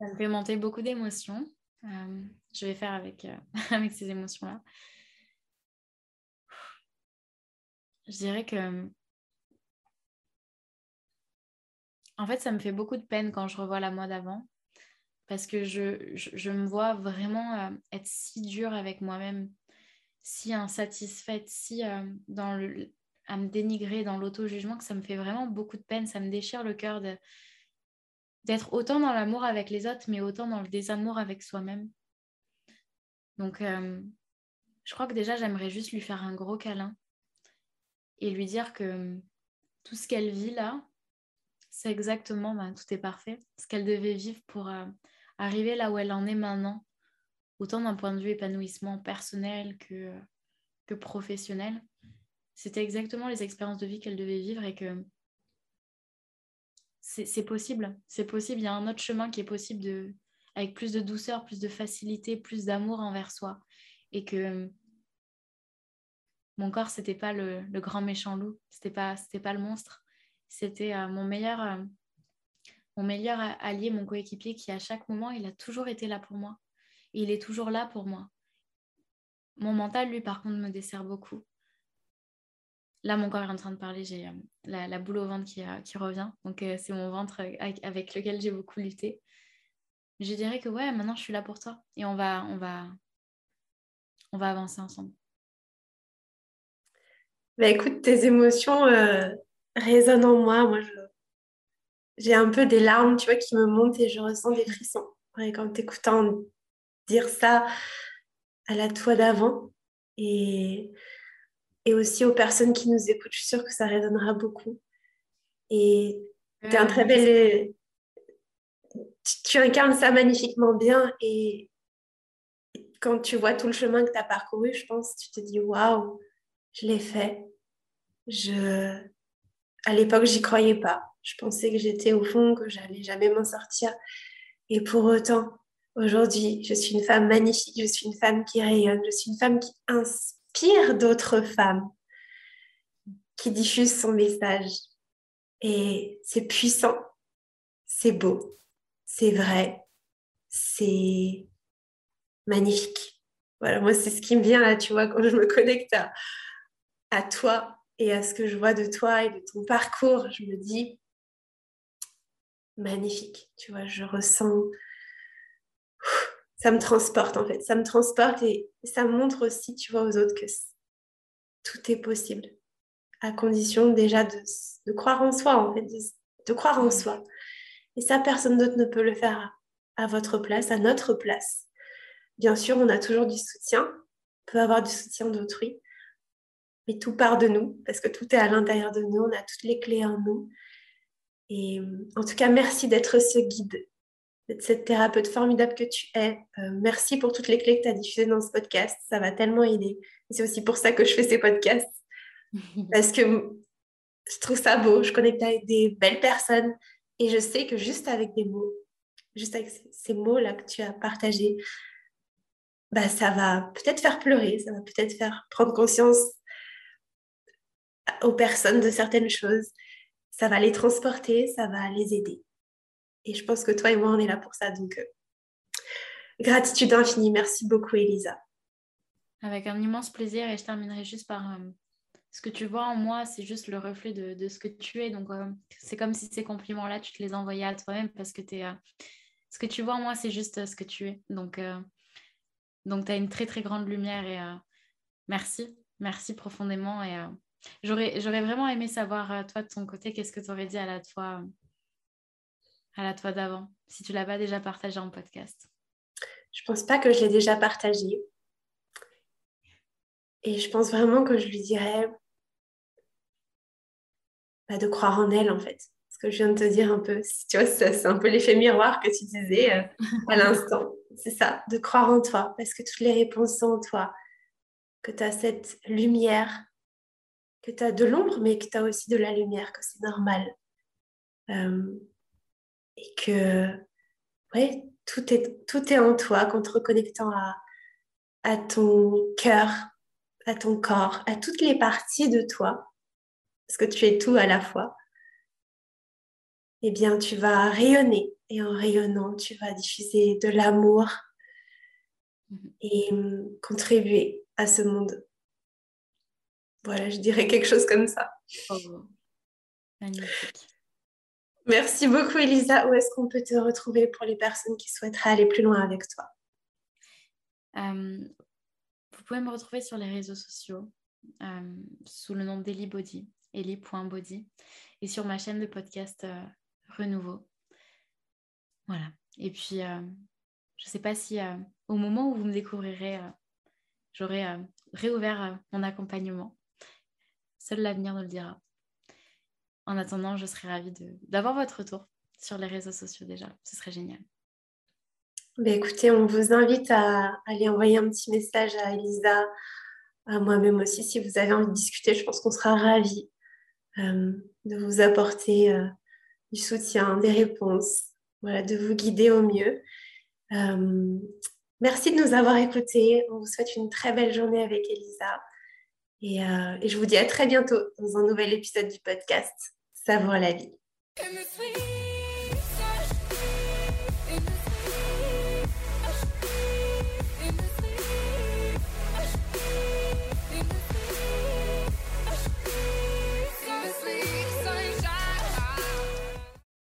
Speaker 2: Monter beaucoup d'émotions. je vais faire avec, avec ces émotions-là. Je dirais que En fait, ça me fait beaucoup de peine quand je revois la moi d'avant, parce que je, me vois vraiment euh, être si dure avec moi-même, si insatisfaite, si euh, dans le, à me dénigrer dans l'auto-jugement, que ça me fait vraiment beaucoup de peine, ça me déchire le cœur d'être autant dans l'amour avec les autres, mais autant dans le désamour avec soi-même. Donc, euh, je crois que déjà, j'aimerais juste lui faire un gros câlin et lui dire que tout ce qu'elle vit là, c'est exactement, ben, tout est parfait, ce qu'elle devait vivre pour euh, arriver là où elle en est maintenant, autant d'un point de vue épanouissement personnel que, que professionnel. C'était exactement les expériences de vie qu'elle devait vivre et que c'est possible, c'est possible, il y a un autre chemin qui est possible de, avec plus de douceur, plus de facilité, plus d'amour envers soi. Et que mon corps, c'était pas le, le, grand méchant loup, c'était pas, pas le monstre, c'était euh, mon meilleur, euh, mon meilleur allié, mon coéquipier qui à chaque moment, il a toujours été là pour moi. Il est toujours là pour moi. Mon mental, lui, par contre, me dessert beaucoup. Là, mon corps est en train de parler, j'ai euh, la, boule au ventre qui, qui revient. Donc, c'est mon ventre avec, lequel j'ai beaucoup lutté. Je dirais que ouais, maintenant, je suis là pour toi. Et on va, on va, on va avancer ensemble.
Speaker 1: Bah, écoute, tes émotions, résonne en moi. Moi, j'ai un peu des larmes, tu vois, qui me montent et je ressens des frissons. quand t'écoutant dire ça à la toi d'avant et, et aussi aux personnes qui nous écoutent. Je suis sûre que ça résonnera beaucoup. Et tu es un très bel. Tu, incarnes ça magnifiquement bien. Et quand tu vois tout le chemin que tu as parcouru, je pense, tu te dis waouh, je l'ai fait. Je... À l'époque, j'y croyais pas. Je pensais que j'étais au fond, que j'allais jamais m'en sortir. Et pour autant, aujourd'hui, je suis une femme magnifique, je suis une femme qui rayonne, je suis une femme qui inspire d'autres femmes, qui diffuse son message. Et c'est puissant, c'est beau, c'est vrai, c'est magnifique. Voilà, moi, c'est ce qui me vient là, tu vois, quand je me connecte à, à toi et à ce que je vois de toi et de ton parcours, je me dis, magnifique, tu vois, je ressens, ça me transporte en fait, ça me transporte et ça montre aussi, tu vois, aux autres que tout est possible, à condition déjà de, croire en soi, en fait, de, croire en soi. Et ça, personne d'autre ne peut le faire à, votre place, à notre place. Bien sûr, on a toujours du soutien, on peut avoir du soutien d'autrui, mais tout part de nous, parce que tout est à l'intérieur de nous, on a toutes les clés en nous. Et en tout cas, merci d'être ce guide, d'être cette thérapeute formidable que tu es. Euh, merci pour toutes les clés que tu as diffusées dans ce podcast. Ça va tellement aider. C'est aussi pour ça que je fais ces podcasts. Parce que je trouve ça beau. Je connecte avec des belles personnes. Et je sais que juste avec des mots, juste avec ces mots-là que tu as partagés, bah, ça va peut-être faire pleurer, ça va peut-être faire prendre conscience aux personnes de certaines choses ça va les transporter, ça va les aider. Et je pense que toi et moi, on est là pour ça. Donc, euh, gratitude infinie. Merci beaucoup, Elisa.
Speaker 2: Avec un immense plaisir. Et je terminerai juste par euh, ce que tu vois en moi, c'est juste le reflet de, ce que tu es. Donc, euh, c'est comme si ces compliments-là, tu te les envoyais à toi-même parce que es, ce que tu vois en moi, c'est juste ce que tu es. Donc, donc tu as une très, très grande lumière. Et merci. Merci profondément. Et J'aurais, vraiment aimé savoir, euh, toi, de ton côté, qu'est-ce que tu aurais dit à la toi, à la toi d'avant, si tu l'as pas déjà partagé en podcast?
Speaker 1: Je pense pas que je l'ai déjà partagé. Et je pense vraiment que je lui dirais bah, de croire en elle, en fait. Ce que je viens de te dire un peu. Tu vois, c'est un peu l'effet miroir que tu disais euh, à l'instant. C'est ça, de croire en toi, parce que toutes les réponses sont en toi. Que tu as cette lumière que tu as de l'ombre, mais que tu as aussi de la lumière, que c'est normal. Euh, et que ouais, tout, est, tout est en toi, qu'en te reconnectant à, à ton cœur, à ton corps, à toutes les parties de toi, parce que tu es tout à la fois, eh bien, tu vas rayonner. Et en rayonnant, tu vas diffuser de l'amour et hum, contribuer à ce monde voilà, je dirais quelque chose comme ça. Oh, magnifique. Merci beaucoup, Elisa. Où est-ce qu'on peut te retrouver pour les personnes qui souhaiteraient aller plus loin avec toi?
Speaker 2: Euh, Vous pouvez me retrouver sur les réseaux sociaux euh, sous le nom d'Eli Body, eli.body, et sur ma chaîne de podcast euh, Renouveau. Voilà. Et puis, je ne sais pas si au moment où vous me découvrirez, j'aurai réouvert mon accompagnement. Seul l'avenir nous le dira. En attendant, je serais ravie d'avoir votre retour sur les réseaux sociaux déjà. Ce serait génial.
Speaker 1: Ben écoutez, on vous invite à aller envoyer un petit message à Elisa, à moi-même aussi, si vous avez envie de discuter. Je pense qu'on sera ravis euh, de vous apporter euh, du soutien, des réponses, voilà, de vous guider au mieux. Euh, merci de nous avoir écoutés. On vous souhaite une très belle journée avec Elisa. Euh, et, je vous dis à très bientôt dans un nouvel épisode du podcast Savoir la vie.